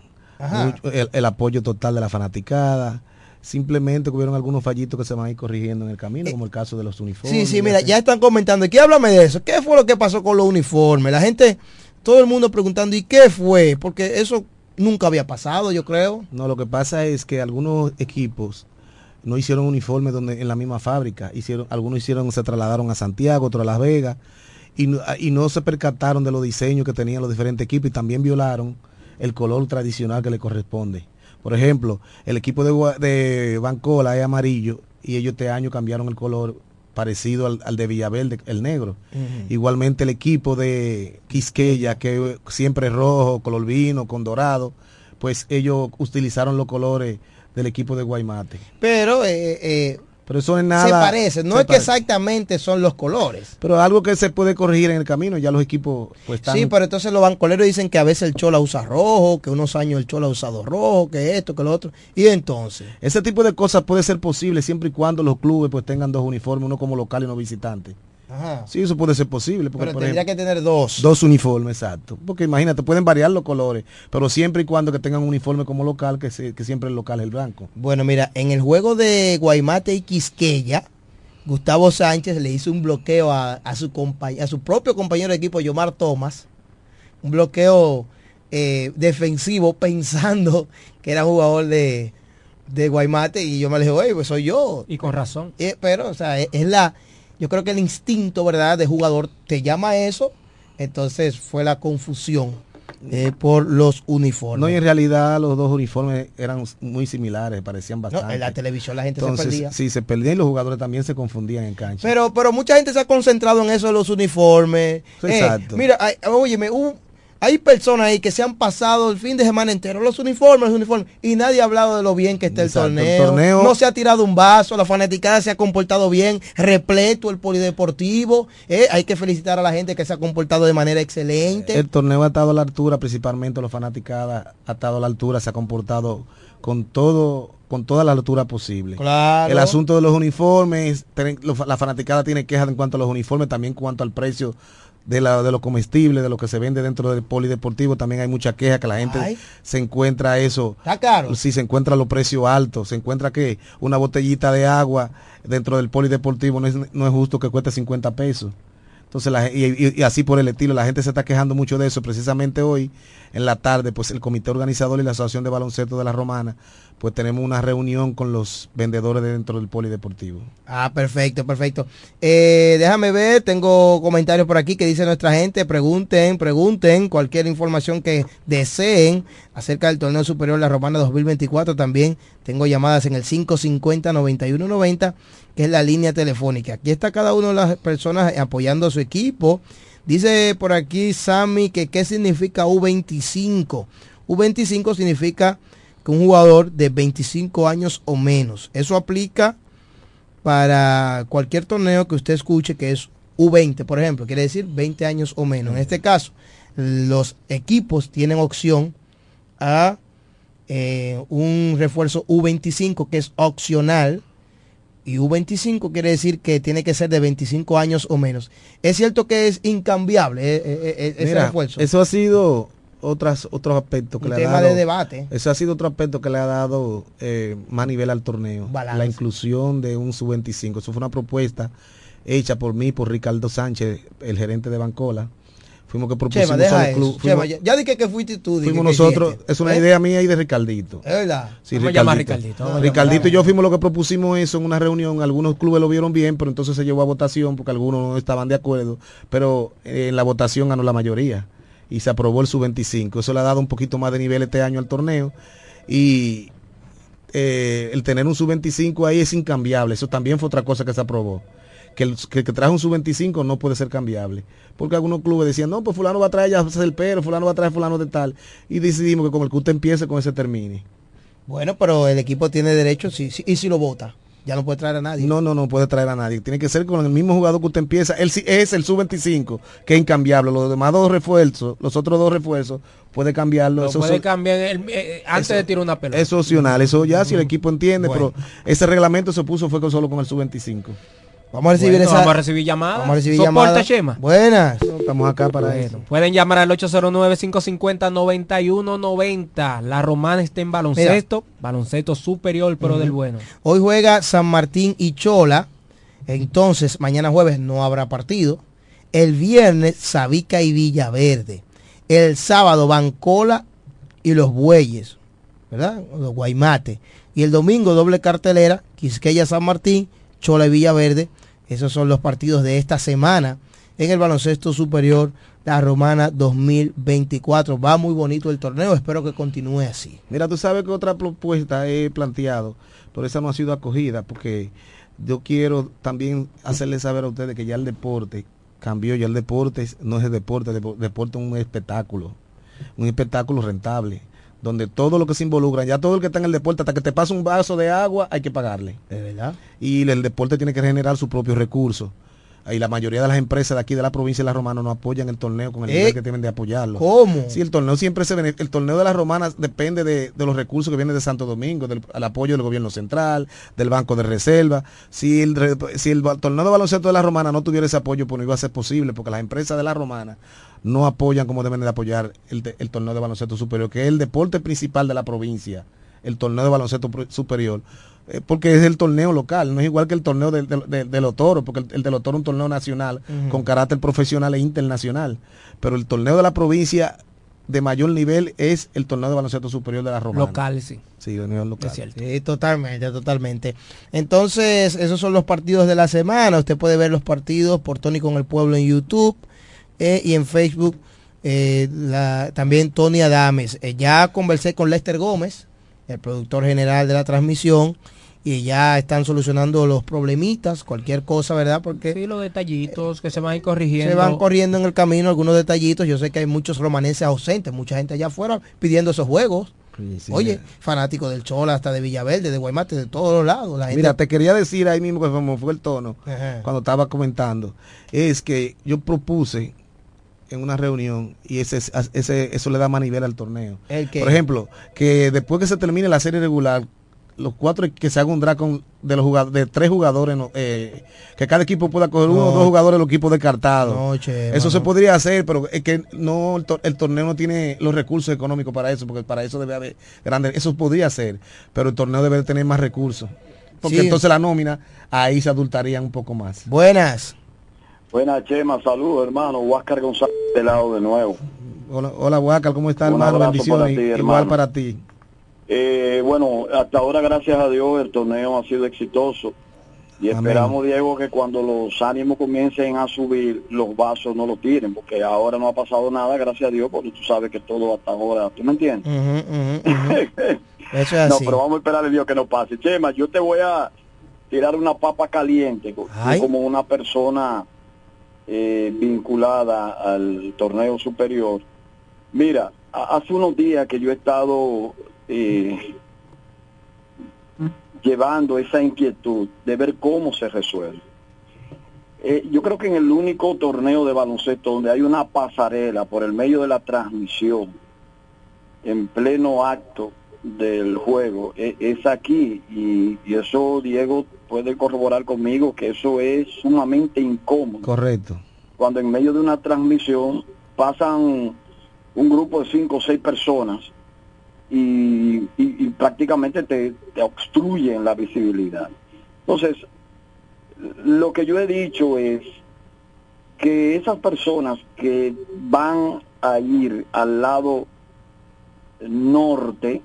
El, apoyo total de la fanaticada. Simplemente hubieron algunos fallitos que se van a ir corrigiendo en el camino, eh, como el caso de los uniformes. Sí, sí, mira, ya están comentando. ¿Y qué háblame de eso? ¿Qué fue lo que pasó con los uniformes? La gente, todo el mundo preguntando, ¿y qué fue? Porque eso nunca había pasado, yo creo. No, lo que pasa es que algunos equipos no hicieron uniformes donde en la misma fábrica, hicieron, algunos hicieron, se trasladaron a Santiago, otros a Las Vegas, y, y no se percataron de los diseños que tenían los diferentes equipos y también violaron el color tradicional que le corresponde. Por ejemplo, el equipo de, de Bancola es amarillo y ellos este año cambiaron el color parecido al, de Villaverde, el negro. Igualmente el equipo de Quisqueya, que siempre es rojo, color vino, con dorado, pues ellos utilizaron los colores del equipo de Guaymate. Pero, eh, eh, pero eso es nada. Se parece, no es que exactamente son los colores. Pero algo que se puede corregir en el camino, ya los equipos pues están... Sí, pero entonces los bancoleros dicen que a veces el Chola usa rojo, que unos años el Chola ha usado rojo, que esto, que lo otro. Y entonces... Ese tipo de cosas puede ser posible siempre y cuando los clubes pues tengan dos uniformes, uno como local y uno visitante. Sí, eso puede ser posible. Porque, pero tendría que tener dos. Dos uniformes, exacto. Porque imagínate, pueden variar los colores, pero siempre y cuando que tengan un uniforme como local, que, que siempre el local es el blanco. Bueno, mira, en el juego de Guaymate y Quisqueya, Gustavo Sánchez le hizo un bloqueo a, su, a su propio compañero de equipo, Yomar Thomas. Un bloqueo eh, defensivo pensando que era jugador de, de Guaymate y yo me le dije, oye, pues soy yo. Y con razón. Eh, pero, o sea, es la yo creo que el instinto, ¿verdad?, de jugador te llama a eso, entonces fue la confusión eh, por los uniformes. No, y en realidad los dos uniformes eran muy similares, parecían No, bastante. en la televisión la gente Entonces, se perdía. Sí, se perdían y los jugadores también se confundían en cancha. Pero, pero mucha gente se ha concentrado en eso de los uniformes. Sí, Eh, exacto. mira, hay- óyeme, hubo- hay personas ahí que se han pasado el fin de semana entero los uniformes, los uniformes, y nadie ha hablado de lo bien que está el Exacto, el torneo. torneo- No se ha tirado un vaso, la fanaticada se ha comportado bien, repleto el polideportivo. Eh, hay que felicitar a la gente que se ha comportado de manera excelente. El torneo ha estado a la altura, principalmente los fanaticadas ha estado a la altura, se ha comportado con todo con toda la altura posible. Claro. El asunto de los uniformes, la fanaticada tiene quejas en cuanto a los uniformes, también en cuanto al precio de, la, de lo comestible, de lo que se vende dentro del polideportivo, también hay mucha queja que la gente Ay. se encuentra eso. Está caro. Sí, se encuentra los precios altos, se encuentra que una botellita de agua dentro del polideportivo no es, no es justo que cueste 50 pesos. Entonces, la, y, y- así por el estilo, la gente se está quejando mucho de eso. Precisamente hoy, en la tarde, pues el comité organizador y la Asociación de Baloncesto de la Romana, pues tenemos una reunión con los vendedores de dentro del polideportivo. Ah, perfecto, perfecto. Eh, déjame ver, tengo comentarios por aquí que dice nuestra gente, pregunten, pregunten cualquier información que deseen acerca del torneo superior La Romana 2024. También tengo llamadas en el 550-9190, que es la línea telefónica. Aquí está cada una de las personas apoyando a su equipo. Dice por aquí Sammy que qué significa U25. U25 significa que un jugador de 25 años o menos. Eso aplica para cualquier torneo que usted escuche que es U20, por ejemplo, quiere decir 20 años o menos. En este caso, los equipos tienen opción a eh, un refuerzo U25 que es opcional y U25 quiere decir que tiene que ser de 25 años o menos. Es cierto que es incambiable eh, eh, eh, ese Mira, refuerzo. Eso ha sido otras otros aspectos que Un le ha tema dado. de debate. Eso ha sido otro aspecto que le ha dado eh, más nivel al torneo. Balance. La inclusión de un sub-25. Eso fue una propuesta hecha por mí, por Ricardo Sánchez, el gerente de Bancola. Fuimos que propusimos Chema, deja eso. club. Chema, ya, ya dije que fuiste tú. dije fuimos que nosotros, es una ¿Eh? idea mía y de Ricardito. Es verdad. Sí, Vamos a Ricardito, vamos a Ricardito y yo fuimos los que propusimos eso en una reunión. Algunos clubes lo vieron bien, pero entonces se llevó a votación porque algunos no estaban de acuerdo. Pero eh, en la votación ganó la mayoría y se aprobó el sub-25. Eso le ha dado un poquito más de nivel este año al torneo. Y eh, el tener un sub-25 ahí es incambiable. Eso también fue otra cosa que se aprobó. Que el que, que traje un sub-25 no puede ser cambiable. Porque algunos clubes decían, no, pues fulano va a traer ya el pero, fulano va a traer fulano de tal. Y decidimos que con el que usted empiece, con ese termine. Bueno, pero el equipo tiene derecho, sí, sí, y si lo vota, ya no puede traer a nadie. No, no, no puede traer a nadie. Tiene que ser con el mismo jugador que usted empieza. Él sí es el sub-25, que es incambiable. Los demás dos refuerzos, los otros dos refuerzos, puede cambiarlo. Lo Eso puede cambiar el- eh, antes eso- de tirar una pelota. Eso es opcional. Eso ya si el equipo entiende, Bueno. pero ese reglamento se puso fue con- solo con el sub-25. Vamos a recibir Bueno, esa. Vamos a recibir llamadas. Vamos a recibir ¿Soporta, llamadas. Chema? Buenas. Estamos acá para Bueno, eso. Pueden llamar al 809-550-9190. La romana está en baloncesto. Baloncesto superior, pero del bueno. Hoy juega San Martín y Chola. Entonces, mañana jueves no habrá partido. El viernes, Sabica y Villaverde. El sábado, Bancola y los Bueyes. ¿Verdad? Los Guaymates. Y el domingo, doble cartelera. Quisqueya San Martín, Chola y Villaverde. Esos son los partidos de esta semana en el baloncesto superior. La Romana 2024. Va muy bonito el torneo. Espero que continúe así. Mira, tú sabes que otra propuesta he planteado, pero esa no ha sido acogida, porque yo quiero también hacerles saber a ustedes que ya el deporte cambió, ya el deporte no es el deporte, el depo- deporte es un espectáculo, un espectáculo rentable, donde todo lo que se involucra, ya todo el que está en el deporte, hasta que te pasa un vaso de agua, hay que pagarle. ¿De verdad? Y el deporte tiene que generar sus propios recursos. Y la mayoría de las empresas de aquí de la provincia de La Romana no apoyan el torneo con el Eh, nivel que deben de apoyarlo. ¿Cómo? Sí, el torneo siempre se bene- el torneo de las romanas depende de, de los recursos que vienen de Santo Domingo, del al apoyo del gobierno central, del banco de reserva. Si el, si el torneo de baloncesto de la romana no tuviera ese apoyo, pues no iba a ser posible, porque las empresas de la romana no apoyan como deben de apoyar el, de- el torneo de baloncesto superior, que es el deporte principal de la provincia, el torneo de baloncesto superior. eh, porque es el torneo local, no es igual que el torneo de los toros, porque el, el de los toros es un torneo nacional con carácter profesional e internacional. Pero el torneo de la provincia de mayor nivel es el torneo de baloncesto superior de la Romana. Local, sí. Sí, de nivel local. Es cierto. Sí, totalmente, totalmente. Entonces, esos son los partidos de la semana. Usted puede ver los partidos por Tony con el Pueblo en YouTube eh, y en Facebook eh, la- también Tony Adames. Eh, ya conversé con Lester Gómez, el productor general de la transmisión, y ya están solucionando los problemitas, cualquier cosa, ¿verdad? Porque Sí, los detallitos que se van a ir corrigiendo. se van corriendo en el camino algunos detallitos. Yo sé que hay muchos romanenses ausentes, mucha gente allá afuera pidiendo esos juegos. sí. Oye, fanáticos del Chola, hasta de Villaverde, de Guaymate, de todos los lados. La gente- Mira, te quería decir ahí mismo que fue el tono Ajá. cuando estaba comentando, es que yo propuse en una reunión y ese, ese eso le da más nivel al torneo. Por ejemplo, que después que se termine la serie regular, los cuatro que se haga un draft de los jugadores, de tres jugadores, eh, que cada equipo pueda coger uno o No. dos jugadores los equipos descartados. No, Chema, eso se podría hacer, pero es que no el, tor- el torneo no tiene los recursos económicos para eso, porque para eso debe haber grandes, eso podría ser, pero el torneo debe tener más recursos. Porque Sí. entonces la nómina ahí se adultaría un poco más. Buenas. Buenas, Chema, saludos, hermano. Huáscar González de lado de nuevo. Hola, hola Huacal, ¿cómo está hermano? Bendiciones. para ti, Igual para ti. Eh, bueno, hasta ahora, gracias a Dios, el torneo ha sido exitoso. Y Amén. esperamos, Diego, que cuando los ánimos comiencen a subir, los vasos no los tiren, porque ahora no ha pasado nada, gracias a Dios, porque tú sabes que todo hasta ahora, ¿tú me entiendes? Eso es No, así. pero vamos a esperar a Dios que no pase. Chema, yo te voy a tirar una papa caliente Ay. como una persona eh, vinculada al torneo superior. Mira, hace unos días que yo he estado eh, llevando esa inquietud de ver cómo se resuelve. Eh, yo creo que en el único torneo de baloncesto donde hay una pasarela por el medio de la transmisión, en pleno acto del juego, e- es aquí. Y eso Diego puede corroborar conmigo que eso es sumamente incómodo Correcto. cuando en medio de una transmisión pasan un grupo de cinco o seis personas y, y- y prácticamente te, te obstruyen la visibilidad. Entonces, lo que yo he dicho es que esas personas que van a ir al lado norte,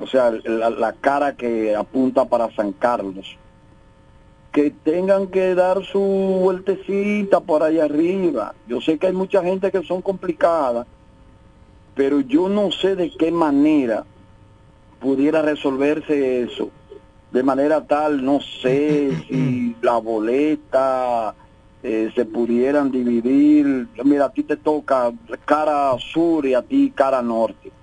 o sea, la, la cara que apunta para San Carlos, que tengan que dar su vueltecita por allá arriba. Yo sé que hay mucha gente que son complicadas, pero yo no sé de qué manera pudiera resolverse eso. De manera tal, no sé si la boleta eh, se pudieran dividir. Mira, a ti te toca cara sur y a ti cara norte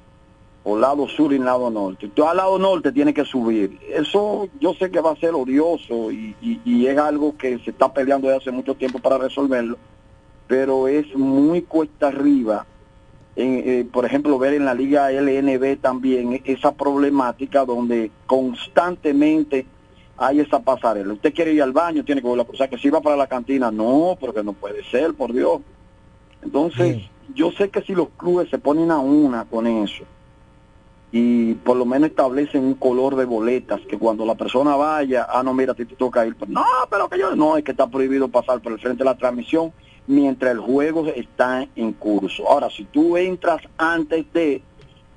o lado sur y lado norte. Tú al lado norte tienes que subir. Eso yo sé que va a ser odioso y, y- y es algo que se está peleando desde hace mucho tiempo para resolverlo, pero es muy cuesta arriba. En, eh, por ejemplo, ver en la liga LNB también esa problemática donde constantemente hay esa pasarela. Usted quiere ir al baño, tiene que volver a cruzar, que si va para la cantina, no, porque no puede ser, por Dios. Entonces, yo sé que si los clubes se ponen a una con eso, y por lo menos establecen un color de boletas que cuando la persona vaya, ah no mira ti te toca ir, Pues, no, pero que yo no, es que está prohibido pasar por el frente de la transmisión mientras el juego está en curso. Ahora, si tú entras antes de,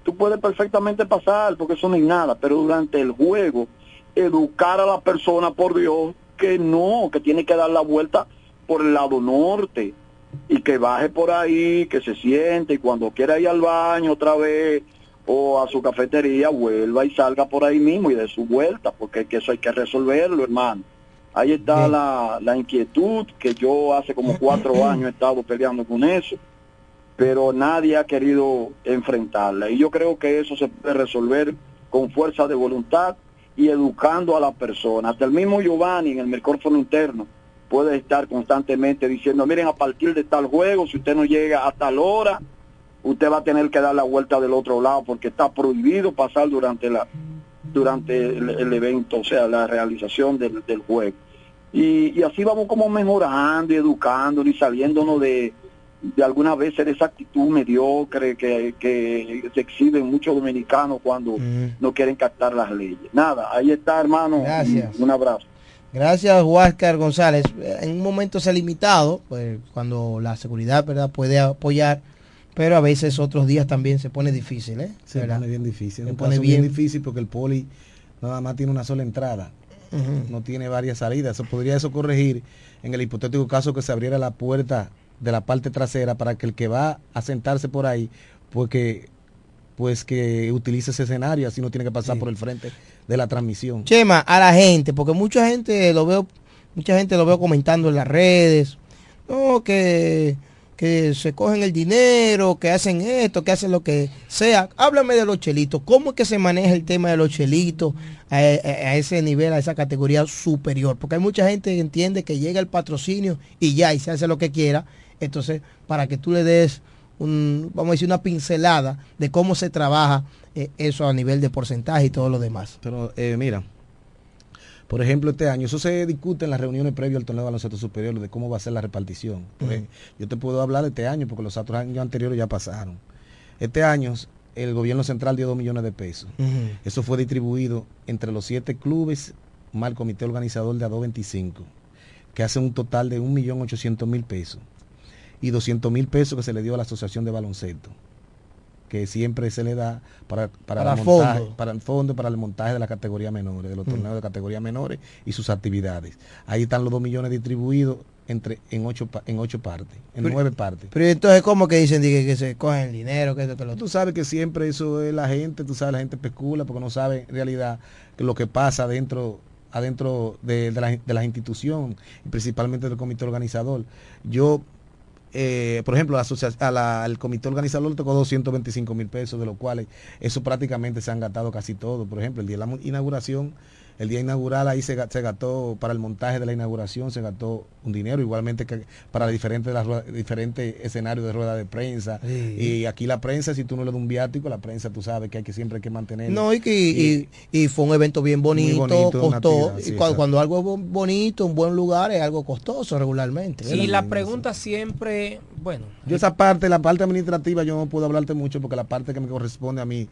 tú puedes perfectamente pasar porque eso no es nada, pero durante el juego, educar a la persona, por Dios, que no, que tiene que dar la vuelta por el lado norte y que baje por ahí, que se siente y cuando quiera ir al baño otra vez o a su cafetería vuelva y salga por ahí mismo y de su vuelta, porque que eso hay que resolverlo, hermano. Ahí está la, la inquietud que yo hace como cuatro años he estado peleando con eso, pero nadie ha querido enfrentarla. Y yo creo que eso se puede resolver con fuerza de voluntad y educando a la persona. Hasta el mismo Giovanni en el micrófono interno puede estar constantemente diciendo, miren, a partir de tal juego, si usted no llega a tal hora, usted va a tener que dar la vuelta del otro lado porque está prohibido pasar durante la durante el, el evento, o sea, la realización del, del juego. Y, y así vamos como mejorando y educando y saliéndonos de, de algunas veces de esa actitud mediocre que, que se exhiben muchos dominicanos cuando no quieren captar las leyes. Nada, ahí está hermano. Gracias. Un abrazo. Gracias, Huáscar González. En un momento se ha limitado, pues cuando la seguridad ¿verdad? puede apoyar, pero a veces otros días también se pone difícil, ¿eh? Se ¿Verdad? pone bien difícil. Se Un pone caso bien bien. difícil porque el poli nada más tiene una sola entrada. No tiene varias salidas. Eso podría eso corregir en el hipotético caso que se abriera la puerta de la parte trasera para que el que va a sentarse por ahí, pues que, pues que utilice ese escenario, así no tiene que pasar por el frente de la transmisión. Chema, a la gente, porque mucha gente lo veo, mucha gente lo veo comentando en las redes, no, que, que se cogen el dinero, que hacen esto, que hacen lo que sea. Háblame de los chelitos, ¿cómo es que se maneja el tema de los chelitos a, ese nivel, a esa categoría superior? Porque hay mucha gente que entiende que llega el patrocinio y ya, y se hace lo que quiera. Entonces, para que tú le des un, vamos a decir, una pincelada de cómo se trabaja eh, eso a nivel de porcentaje y todo lo demás. Pero eh, mira, por ejemplo, este año, eso se discute en las reuniones previas al torneo de baloncesto superior de cómo va a ser la repartición. Ejemplo, Yo te puedo hablar de este año porque los otros años anteriores ya pasaron. Este año el gobierno central dio 2 millones de pesos. Eso fue distribuido entre los siete clubes más el comité organizador de a 225, que hace un total de 1.800.000 pesos. Y 200.000 pesos que se le dio a la Asociación de Baloncesto, que siempre se le da para, para, Para el montaje- fondo. para el fondo, para el montaje de la categoría menores, de los Mm. torneos de categoría menores y sus actividades. Ahí están los 2 millones distribuidos entre en ocho, en ocho partes, en Pero- nueve partes. Pero entonces, ¿cómo que dicen Dice, que se cogen el dinero? Que esto, que lo? Tú sabes que siempre eso es la gente, tú sabes, la gente especula porque no sabe en realidad lo que pasa dentro adentro de, de la, de las instituciones principalmente del comité organizador. Yo, eh, por ejemplo, a al comité organizador le tocó 225 mil pesos, de los cuales eso prácticamente se han gastado casi todo. Por ejemplo, el día de la inauguración, el día inaugural ahí se, se gastó, para el montaje de la inauguración se gastó un dinero, igualmente que para diferentes, las ruedas- diferentes escenarios de rueda de prensa. Sí. Y aquí la prensa, si tú no le das un viático, la prensa tú sabes que hay que siempre hay que mantener. No, y, que, y, y fue un evento bien bonito, costó. y sí, cuando algo es bo- bonito, un buen lugar, es algo costoso regularmente. Y la pregunta siempre, bueno, Yo esa parte, la parte administrativa, yo no puedo hablarte mucho porque la parte que me corresponde a mí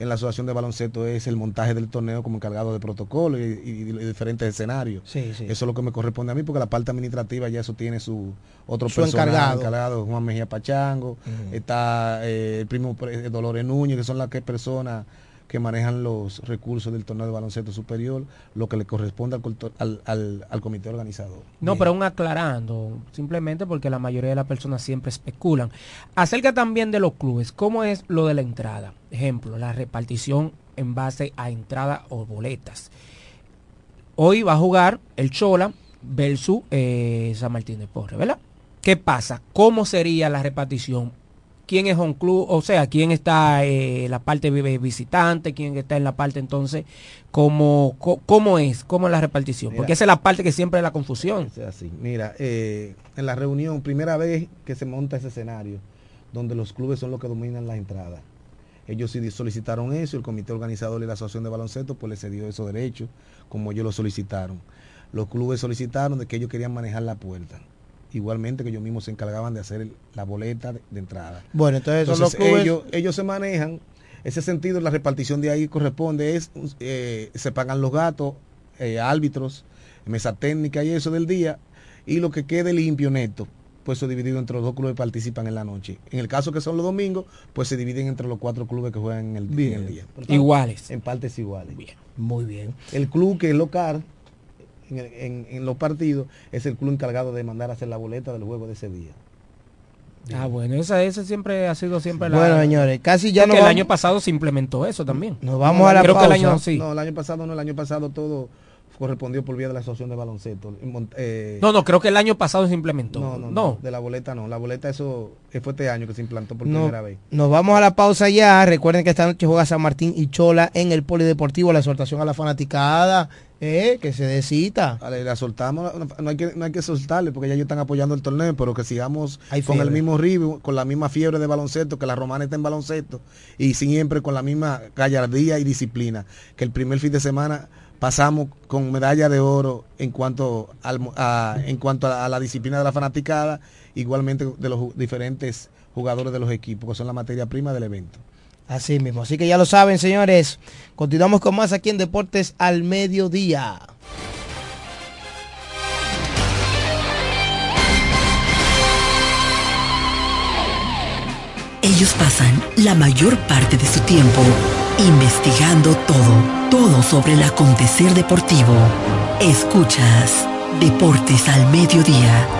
en la Asociación de Baloncesto es el montaje del torneo como encargado de protocolo y, y- y de diferentes escenarios. Sí, sí. Eso es lo que me corresponde a mí porque la parte administrativa ya eso tiene su otro Su personal encargado. encargado, Juan Mejía Pachango, está eh, el primo pre- Dolores Núñez, que son las que personas que manejan los recursos del torneo de baloncesto superior, lo que le corresponde al, al- al comité organizador. No, pero aún aclarando, simplemente porque la mayoría de las personas siempre especulan. Acerca también de los clubes, ¿cómo es lo de la entrada? Ejemplo, la repartición en base a entrada o boletas. Hoy va a jugar el Chola versus eh, San Martín de Porres, ¿verdad? ¿Qué pasa? ¿Cómo sería la repartición? ¿Quién es un club? O sea, ¿quién está en la parte vi- visitante? ¿Quién está en la parte entonces? ¿Cómo, cómo es? ¿Cómo es la repartición? Porque esa es la parte que siempre es la confusión. Es así. Mira, eh, en la reunión, primera vez que se monta ese escenario, donde los clubes son los que dominan la entrada. Ellos sí solicitaron eso, el comité organizador y la asociación de baloncesto pues les cedió esos derechos, como ellos lo solicitaron. Los clubes solicitaron de que ellos querían manejar la puerta. Igualmente que ellos mismos se encargaban de hacer el- la boleta de, de entrada. Bueno, entonces, son los Entonces, clubes- ellos, ellos se manejan, ese sentido, la repartición de ahí corresponde, es eh, se pagan los gatos, eh, árbitros, mesa técnica y eso del día, y lo que quede limpio neto, pues eso dividido entre los dos clubes que participan en la noche. En el caso que son los domingos, pues se dividen entre los cuatro clubes que juegan en el, en el día. Iguales. En partes iguales. Muy bien. El club que es local en, en- en los partidos es el club encargado de mandar a hacer la boleta del juego de ese día. Ah, bueno, esa, esa siempre ha sido siempre la... Bueno, señores, casi ya nos el año pasado se implementó eso también. Nos vamos a la Creo que el año pausa. sí. No, el año pasado no, el año pasado todo correspondió por vía de la asociación de baloncesto. Eh, No, no, creo que el año pasado se implementó. no, no, no, de la boleta no, la boleta eso eh, fue este año que se implantó por No- primera vez. Nos vamos a la pausa ya. Recuerden que esta noche juega San Martín y Chola en el Polideportivo. La exhortación a la fanaticada. Eh, que se dé cita. Vale, la soltamos, no, hay que, no hay que soltarle porque ya ellos están apoyando el torneo, pero que sigamos Hay con el mismo ritmo, con la misma fiebre de baloncesto, que la romana está en baloncesto y siempre con la misma gallardía y disciplina, que el primer fin de semana pasamos con medalla de oro en cuanto al, a, en cuanto a, a la disciplina de la fanaticada, igualmente de los diferentes jugadores de los equipos, que son la materia prima del evento. Así mismo. Así que ya lo saben, señores. Continuamos con más aquí en Deportes al Mediodía. Ellos pasan la mayor parte de su tiempo investigando todo, todo sobre el acontecer deportivo. Escuchas Deportes al Mediodía.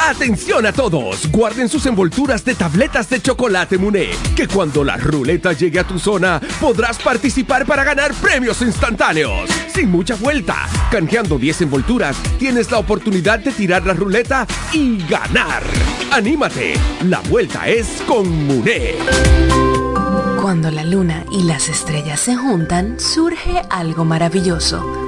Atención a todos, guarden sus envolturas de tabletas de chocolate Muné, que cuando la ruleta llegue a tu zona podrás participar para ganar premios instantáneos. Sin mucha vuelta, canjeando 10 envolturas, tienes la oportunidad de tirar la ruleta y ganar. Anímate, la vuelta es con Muné. Cuando la luna y las estrellas se juntan, surge algo maravilloso.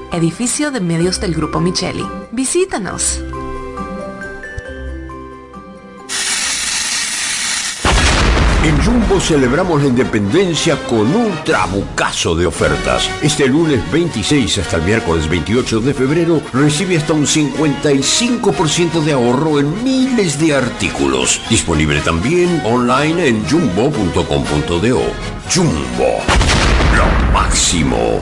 edificio de medios del Grupo Micheli. Visítanos. En Jumbo celebramos la independencia con un trabucazo de ofertas. Este lunes 26 hasta el miércoles 28 de febrero recibe hasta un 55% de ahorro en miles de artículos. Disponible también online en jumbo.com.do. Jumbo, lo máximo.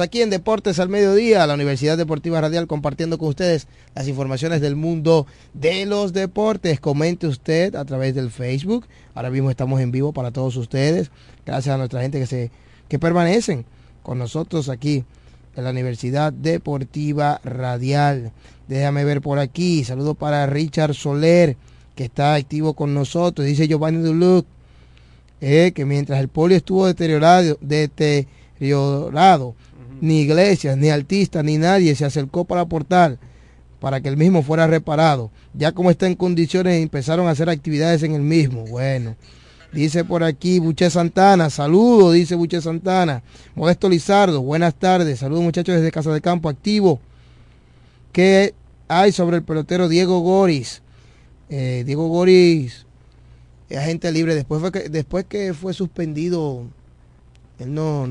Aquí en Deportes al Mediodía, la Universidad Deportiva Radial, compartiendo con ustedes las informaciones del mundo de los deportes. Comente usted a través del Facebook. Ahora mismo estamos en vivo para todos ustedes. Gracias a nuestra gente que se que permanecen con nosotros aquí en la Universidad Deportiva Radial. Déjame ver por aquí. Saludo para Richard Soler, que está activo con nosotros. Dice Giovanni Duluc, eh, que mientras el polio estuvo deteriorado, deteriorado ni iglesias, ni artistas, ni nadie se acercó para aportar para que el mismo fuera reparado. Ya como está en condiciones, empezaron a hacer actividades en el mismo. Bueno, dice por aquí Buche Santana, saludo, dice Buche Santana. Modesto Lizardo, buenas tardes, saludos muchachos desde Casa de Campo, activo. ¿Qué hay sobre el pelotero Diego Goris? Eh, Diego Goris agente libre. Después, fue que, después que fue suspendido, él no,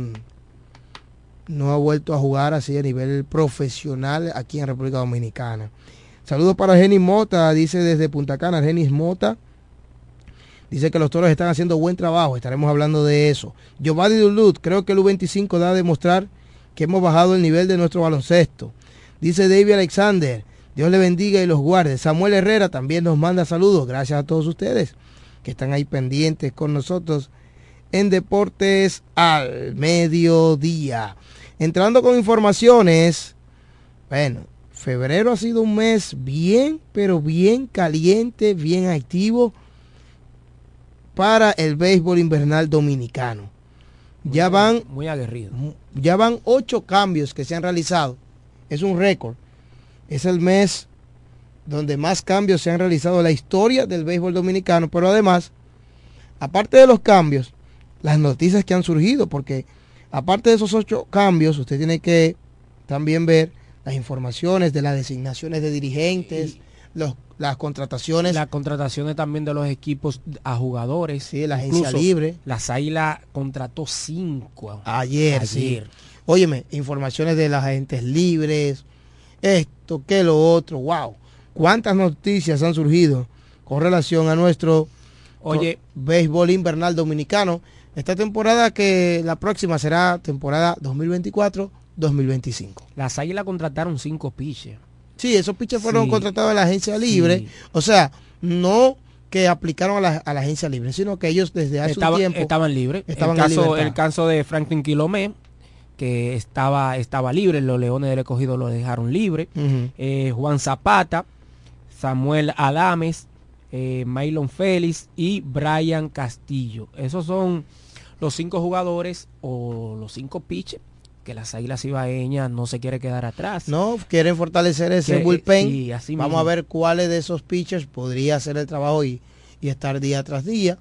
no ha vuelto a jugar así a nivel profesional aquí en República Dominicana. Saludos para Genis Mota, dice desde Punta Cana, Genis Mota. Dice que los toros están haciendo buen trabajo, estaremos hablando de eso. Giovanni Duluth, creo que el U25 da a demostrar que hemos bajado el nivel de nuestro baloncesto. Dice David Alexander, Dios le bendiga y los guarde. Samuel Herrera también nos manda saludos, gracias a todos ustedes que están ahí pendientes con nosotros en Deportes al Mediodía. Entrando con informaciones, bueno, febrero ha sido un mes bien, pero bien caliente, bien activo para el béisbol invernal dominicano. Muy ya van muy aguerrido. ya van ocho cambios que se han realizado. Es un récord. Es el mes donde más cambios se han realizado en la historia del béisbol dominicano, pero además, aparte de los cambios, las noticias que han surgido, porque aparte de esos ocho cambios, usted tiene que también ver las informaciones de las designaciones de dirigentes, los, las contrataciones. Las contrataciones también de los equipos a jugadores. Sí, la agencia libre. Las Águilas contrató cinco. Ayer, ayer. sí. Óyeme, informaciones de las agentes libres, esto, que lo otro, wow. ¿Cuántas noticias han surgido con relación a nuestro Oye, béisbol invernal dominicano? Esta temporada que la próxima será temporada 2024-2025. Las Águilas contrataron cinco pitchers. Sí, esos pitchers fueron contratados en la agencia libre. Sí. O sea, no que aplicaron a la, a la, agencia libre, sino que ellos desde hace un tiempo estaban libres. Estaban el, caso, el caso de Franklin Quilomé, que estaba, estaba libre, los Leones del Escogido lo dejaron libre. Uh -huh. eh, Juan Zapata, Samuel Adames, eh, Mylon Félix y Brian Castillo. Esos son los cinco jugadores o los cinco pitches que las Águilas Ibaeñas no se quiere quedar atrás. No, quieren fortalecer ese que, bullpen. Sí, así Vamos mismo. a ver cuáles de esos pitchers podría hacer el trabajo y, y estar día tras día.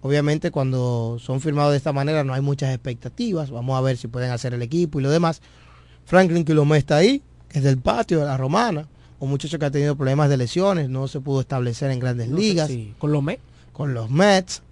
Obviamente cuando son firmados de esta manera no hay muchas expectativas. Vamos a ver si pueden hacer el equipo y lo demás. Franklin Quilomé está ahí, que es del patio de la Romana. Un muchacho que ha tenido problemas de lesiones, no se pudo establecer en grandes no ligas. Sí. ¿Con los Mets? Con los Mets.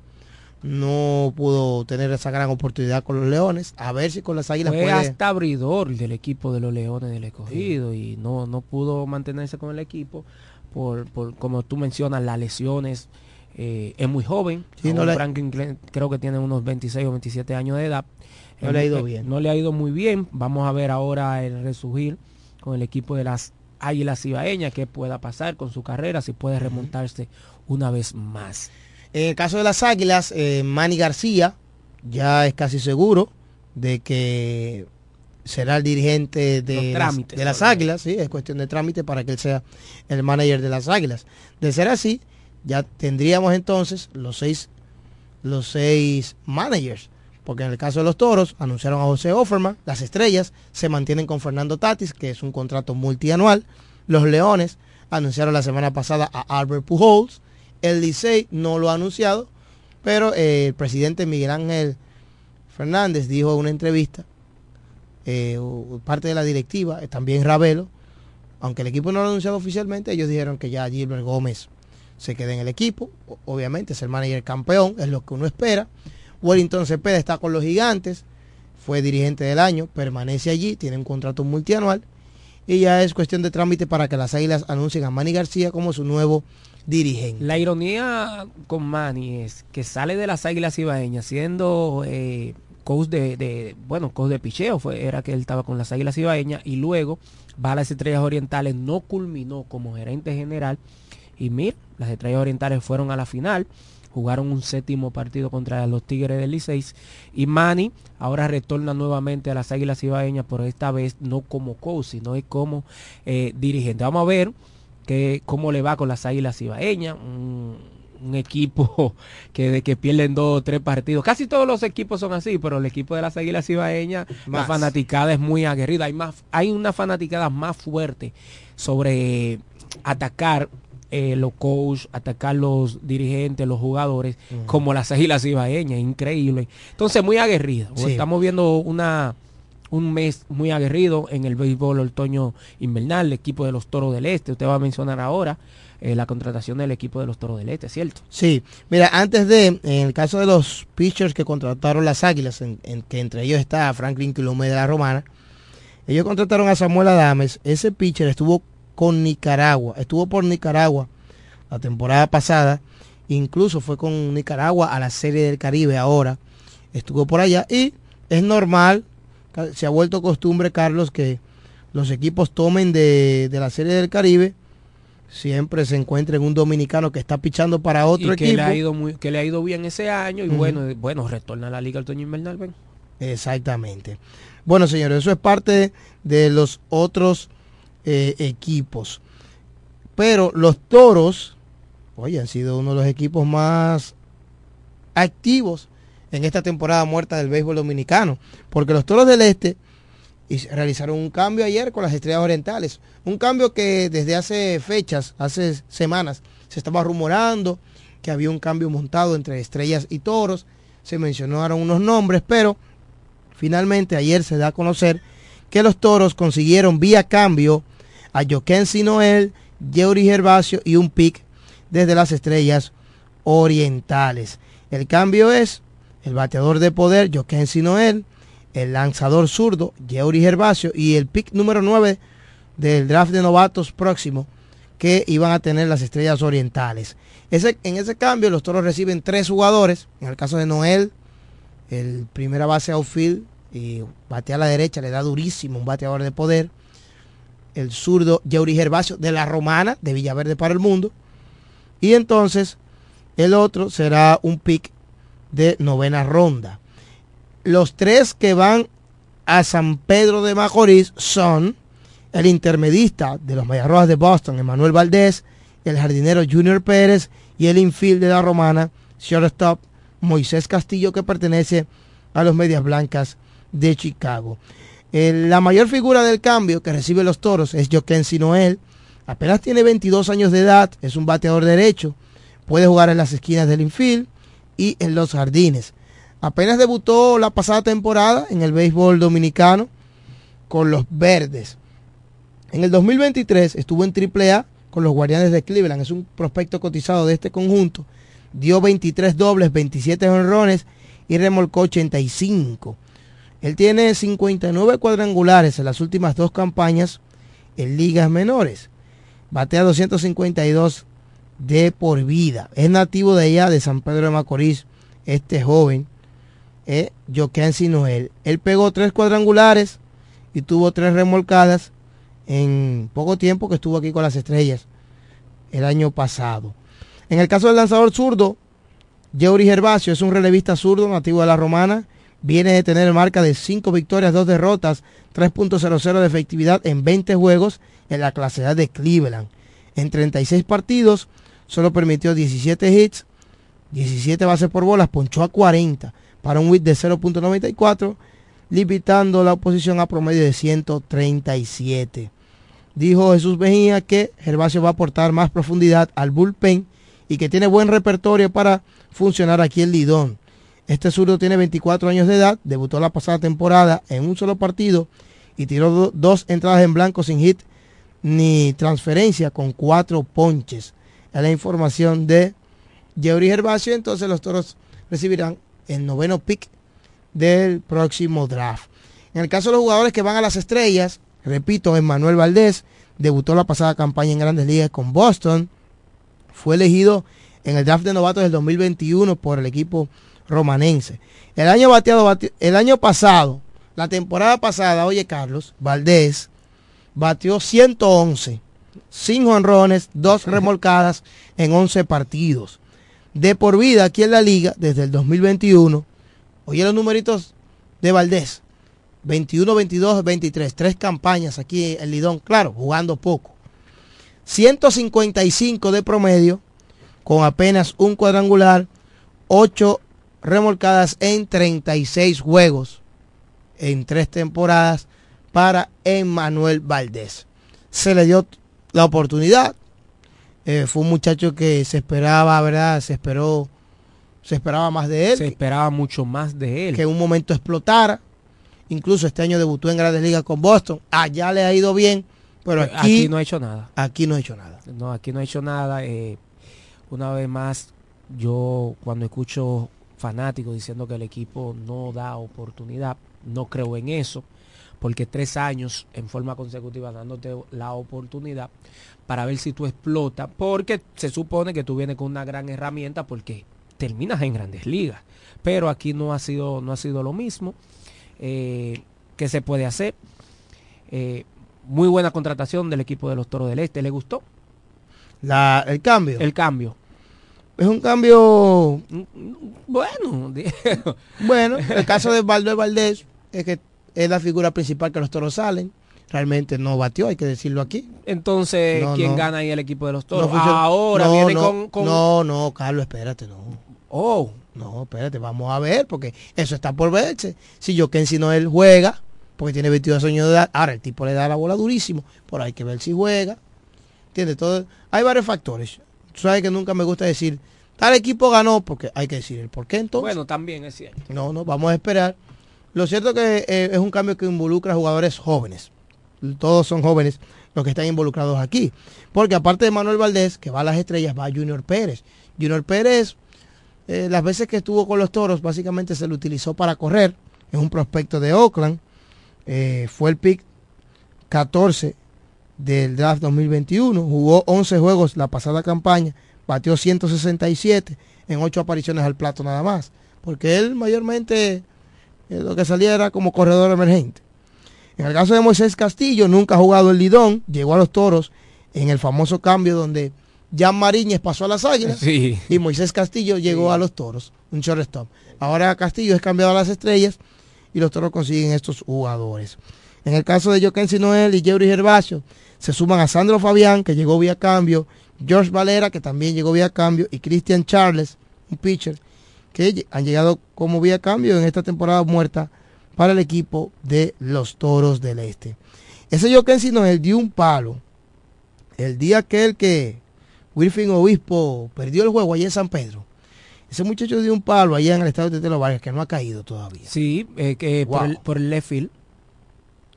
No pudo tener esa gran oportunidad con los Leones. A ver si con las Águilas Fue puede... hasta abridor del equipo de los Leones del Escogido sí. y no, no pudo mantenerse con el equipo por, por como tú mencionas, las lesiones. Eh, es muy joven. Sí, no le... Franklin creo que tiene unos 26 o 27 años de edad. No eh, le ha ido bien. No le ha ido muy bien. Vamos a ver ahora el resurgir con el equipo de las Águilas Ibaeñas, qué pueda pasar con su carrera, si puede remontarse una vez más. En el caso de las Águilas, eh, Manny García ya es casi seguro de que será el dirigente de, trámites, las, de las Águilas, sí, es cuestión de trámite para que él sea el manager de las Águilas. De ser así, ya tendríamos entonces los seis, los seis managers. Porque en el caso de los toros, anunciaron a José Offerman, las estrellas se mantienen con Fernando Tatis, que es un contrato multianual. Los leones anunciaron la semana pasada a Albert Pujols. El Licey no lo ha anunciado, pero eh, el presidente Miguel Ángel Fernández dijo en una entrevista, eh, parte de la directiva, eh, también Ravelo, aunque el equipo no lo ha anunciado oficialmente, ellos dijeron que ya Gilbert Gómez se quede en el equipo. Obviamente es el manager campeón, es lo que uno espera. Wellington Cepeda está con los gigantes, fue dirigente del año, permanece allí, tiene un contrato multianual y ya es cuestión de trámite para que las Águilas anuncien a Manny García como su nuevo dirigente. La ironía con Manny es que sale de las Águilas Ibaeñas siendo eh, coach de, de, bueno, coach de picheo, fue, era que él estaba con las Águilas Ibaeñas y luego va a las Estrellas Orientales, no culminó como gerente general y mira, las Estrellas Orientales fueron a la final jugaron un séptimo partido contra los Tigres del Licey y Manny ahora retorna nuevamente a las Águilas Ibaeñas, pero esta vez no como coach, sino como eh, dirigente. Vamos a ver que, cómo le va con las Águilas Ibaeñas, un, un, equipo que de que pierden dos o tres partidos. Casi todos los equipos son así, pero el equipo de las Águilas Ibaeñas, más. la fanaticada es muy aguerrida, hay más, hay una fanaticada más fuerte sobre atacar eh, los coaches, atacar los dirigentes, los jugadores, uh -huh. como las águilas ibaeñas, increíble. Entonces, muy aguerrido. Sí. Estamos viendo una un mes muy aguerrido en el béisbol otoño invernal, el equipo de los Toros del Este. Usted va a mencionar ahora eh, la contratación del equipo de los Toros del Este, ¿cierto? Sí, mira, antes de, en el caso de los pitchers que contrataron las Águilas, en, que entre ellos está Franklin Quilomé de la Romana, ellos contrataron a Samuel Adames, ese pitcher estuvo con Nicaragua. Estuvo por Nicaragua la temporada pasada. Incluso fue con Nicaragua a la Serie del Caribe ahora. Estuvo por allá y es normal, se ha vuelto costumbre, Carlos, que los equipos tomen de, de la Serie del Caribe. Siempre se encuentra en un dominicano que está pichando para otro y que equipo. Le ha ido muy, que le ha ido bien ese año y uh -huh. bueno, bueno, retorna a la Liga Otoño Invernal. Ven. Exactamente. Bueno, señores, eso es parte de los otros eh, equipos. Pero los toros, oye, han sido uno de los equipos más activos en esta temporada muerta del béisbol dominicano. Porque los toros del este realizaron un cambio ayer con las estrellas orientales. Un cambio que desde hace fechas, hace semanas, se estaba rumorando que había un cambio montado entre estrellas y toros. Se mencionaron unos nombres, pero finalmente ayer se da a conocer que los toros consiguieron vía cambio a Jokensi Noel, Yeuri Gervasio y un pick desde las estrellas orientales. El cambio es el bateador de poder, Jokensi Noel, el lanzador zurdo, Yeuri Gervasio, y el pick número 9 del draft de novatos próximo que iban a tener las estrellas orientales. En ese cambio los toros reciben tres jugadores, en el caso de Noel, el primera base outfield y batea a la derecha, le da durísimo un bateador de poder. El zurdo Yeuri Gervasio de la Romana, de Villaverde para el Mundo. Y entonces el otro será un pick de novena ronda. Los tres que van a San Pedro de Macorís son el intermedista de los Mayarrojas de Boston, Emanuel Valdés, el jardinero Junior Pérez y el infield de la Romana, shortstop Moisés Castillo, que pertenece a los Medias Blancas de Chicago. la mayor figura del cambio que recibe los toros es Jokensi Noel. Apenas tiene 22 años de edad, es un bateador derecho, puede jugar en las esquinas del infield y en los jardines. Apenas debutó la pasada temporada en el béisbol dominicano con los verdes. En el 2023 estuvo en AAA con los Guardianes de Cleveland. Es un prospecto cotizado de este conjunto. Dio 23 dobles, 27 honrones y remolcó 85. Él tiene 59 cuadrangulares en las últimas dos campañas en ligas menores. Batea 252 de por vida. Es nativo de allá, de San Pedro de Macorís, este joven eh, Jokensi Noel. Él pegó tres cuadrangulares y tuvo tres remolcadas en poco tiempo que estuvo aquí con las estrellas el año pasado. En el caso del lanzador zurdo, Yeuri Gervasio es un relevista zurdo nativo de la Romana. Viene de tener marca de 5 victorias, 2 derrotas, 3.00 de efectividad en 20 juegos en la clase A de Cleveland. En 36 partidos solo permitió 17 hits, 17 bases por bolas, ponchó a 40 para un WIT de 0.94, limitando la oposición a promedio de 137. Dijo Jesús Mejía que Gervasio va a aportar más profundidad al bullpen y que tiene buen repertorio para funcionar aquí en Lidón. Este zurdo tiene 24 años de edad, debutó la pasada temporada en un solo partido y tiró dos entradas en blanco sin hit ni transferencia con cuatro ponches. Es la información de Yeuri Gervasio. Entonces los toros recibirán el noveno pick del próximo draft. En el caso de los jugadores que van a las estrellas, repito, Emmanuel Valdés debutó la pasada campaña en Grandes Ligas con Boston. Fue elegido en el draft de novatos del 2021 por el equipo romanense. El año bateado, el año pasado, la temporada pasada, oye Carlos, Valdés batió 111, sin honrones, dos remolcadas en 11 partidos de por vida aquí en la liga desde el 2021. Oye los numeritos de Valdés. 21, 22, 23. Tres campañas aquí en Lidón. Claro, jugando poco. 155 de promedio con apenas un cuadrangular. 8 remolcadas en 36 juegos en tres temporadas para Emmanuel Valdés. Se le dio la oportunidad, eh, fue un muchacho que se esperaba, ¿verdad? Se esperó, se esperaba más de él. Se esperaba mucho más de él. Que en un momento explotara. Incluso este año debutó en Grandes Ligas con Boston. Allá le ha ido bien, pero aquí, no ha hecho nada. Aquí no ha hecho nada. No, aquí no ha hecho nada. Eh, una vez más, yo cuando escucho fanáticos diciendo que el equipo no da oportunidad, no creo en eso, porque tres años en forma consecutiva dándote la oportunidad, para ver si tú explotas, porque se supone que tú vienes con una gran herramienta porque terminas en grandes ligas. Pero aquí no ha sido, no ha sido lo mismo. Eh, ¿Qué se puede hacer? Eh, muy buena contratación del equipo de los Toros del Este. ¿Le gustó? La, el cambio. El cambio. Es un cambio. Bueno. bueno, el caso de Valdo Valdés es que es la figura principal que los toros salen realmente no batió, hay que decirlo aquí. Entonces, ¿quién gana ahí el equipo de los toros? Ahora viene con, No, no, Carlos, espérate, no. Oh. No, espérate, vamos a ver, porque eso está por verse. Si yo si no él juega, porque tiene 22 años de edad. Ahora el tipo le da la bola durísimo, pero hay que ver si juega. ¿Entiendes? Todo, hay varios factores. Tú sabes que nunca me gusta decir, tal equipo ganó, porque hay que decir el por qué entonces. Bueno, también es cierto. No, no, vamos a esperar. Lo cierto que eh, es un cambio que involucra a jugadores jóvenes. Todos son jóvenes los que están involucrados aquí. Porque aparte de Manuel Valdés, que va a las estrellas, va Junior Pérez. Junior Pérez, eh, las veces que estuvo con los toros, básicamente se lo utilizó para correr. Es un prospecto de Oakland. Eh, fue el pick 14 del draft 2021. Jugó 11 juegos la pasada campaña. Batió 167 en 8 apariciones al plato nada más. Porque él mayormente lo que salía era como corredor emergente. En el caso de Moisés Castillo, nunca ha jugado el Lidón, llegó a los toros en el famoso cambio donde Jan Mariñez pasó a las águilas Sí. y Moisés Castillo llegó a los toros, un shortstop. Ahora Castillo es cambiado a las estrellas y los toros consiguen estos jugadores. En el caso de Joaquín Noel y Jerry Gervasio, se suman a Sandro Fabián, que llegó vía cambio, George Valera, que también llegó vía cambio, y Christian Charles, un pitcher, que han llegado como vía cambio en esta temporada muerta para el equipo de los Toros del Este. Ese Joaquín Noel dio un palo el día aquel que Wilfin Obispo perdió el juego allá en San Pedro. Ese muchacho dio un palo allá en el estado de Telo Vargas que no ha caído todavía. Sí, eh, que por, el, por el left field.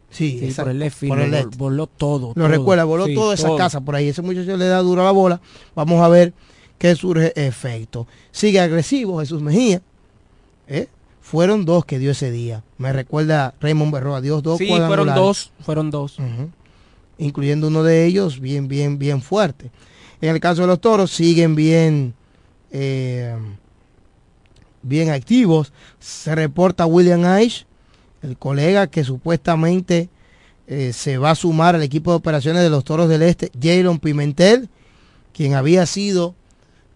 Sí, por el left field. por el lo- left. voló todo. Lo todo. recuerda, voló Sí, toda esa todo. casa por ahí. Ese muchacho le da duro a la bola. Vamos a ver qué surge efecto. Sigue agresivo Jesús Mejía. ¿eh? Fueron dos que dio ese día. Me recuerda Raymond Berroa, dio dos Sí, fueron dos, fueron dos. Incluyendo uno de ellos bien, bien, bien fuerte. En el caso de los toros, siguen bien, eh, bien activos. Se reporta William Aish, el colega que supuestamente eh, se va a sumar al equipo de operaciones de los toros del este, Jaron Pimentel, quien había sido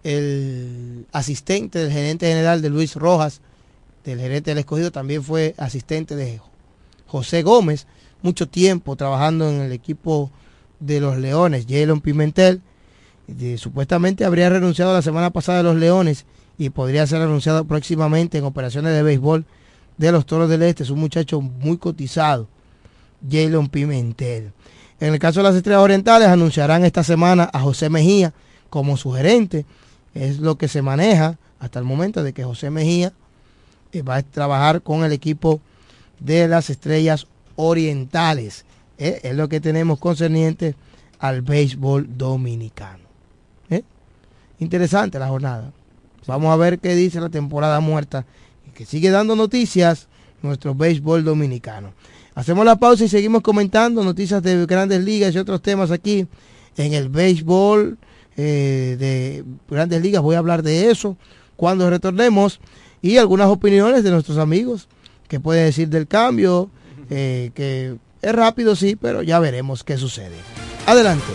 el asistente del gerente general de Luis Rojas, del gerente del escogido, también fue asistente de José Gómez, mucho tiempo trabajando en el equipo de los Leones, Jalen Pimentel, supuestamente habría renunciado la semana pasada de los Leones y podría ser anunciado próximamente en operaciones de béisbol de los Toros del Este, es un muchacho muy cotizado, Jalen Pimentel. En el caso de las Estrellas Orientales anunciarán esta semana a José Mejía como su gerente, es lo que se maneja hasta el momento de que José Mejía eh, va a trabajar con el equipo de las estrellas orientales. Eh, Es lo que tenemos concerniente al béisbol dominicano. Eh, Interesante la jornada. Vamos a ver qué dice la temporada muerta, que sigue dando noticias nuestro béisbol dominicano. Hacemos la pausa y seguimos comentando noticias de grandes ligas y otros temas aquí en el béisbol eh, de grandes ligas. Voy a hablar de eso cuando retornemos y algunas opiniones de nuestros amigos que pueden decir del cambio, eh, que es rápido, sí, pero ya veremos qué sucede. Adelante.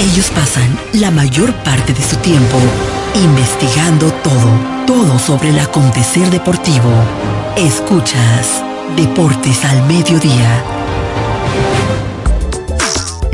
Ellos pasan la mayor parte de su tiempo investigando todo, todo sobre el acontecer deportivo. Escuchas Deportes al Mediodía.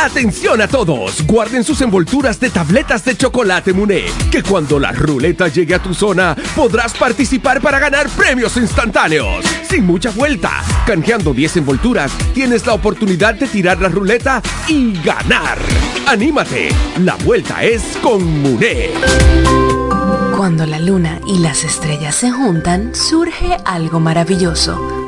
Atención a todos, guarden sus envolturas de tabletas de chocolate Muné, que cuando la ruleta llegue a tu zona podrás participar para ganar premios instantáneos. Sin mucha vuelta, canjeando 10 envolturas, tienes la oportunidad de tirar la ruleta y ganar. Anímate, la vuelta es con Muné. Cuando la luna y las estrellas se juntan, surge algo maravilloso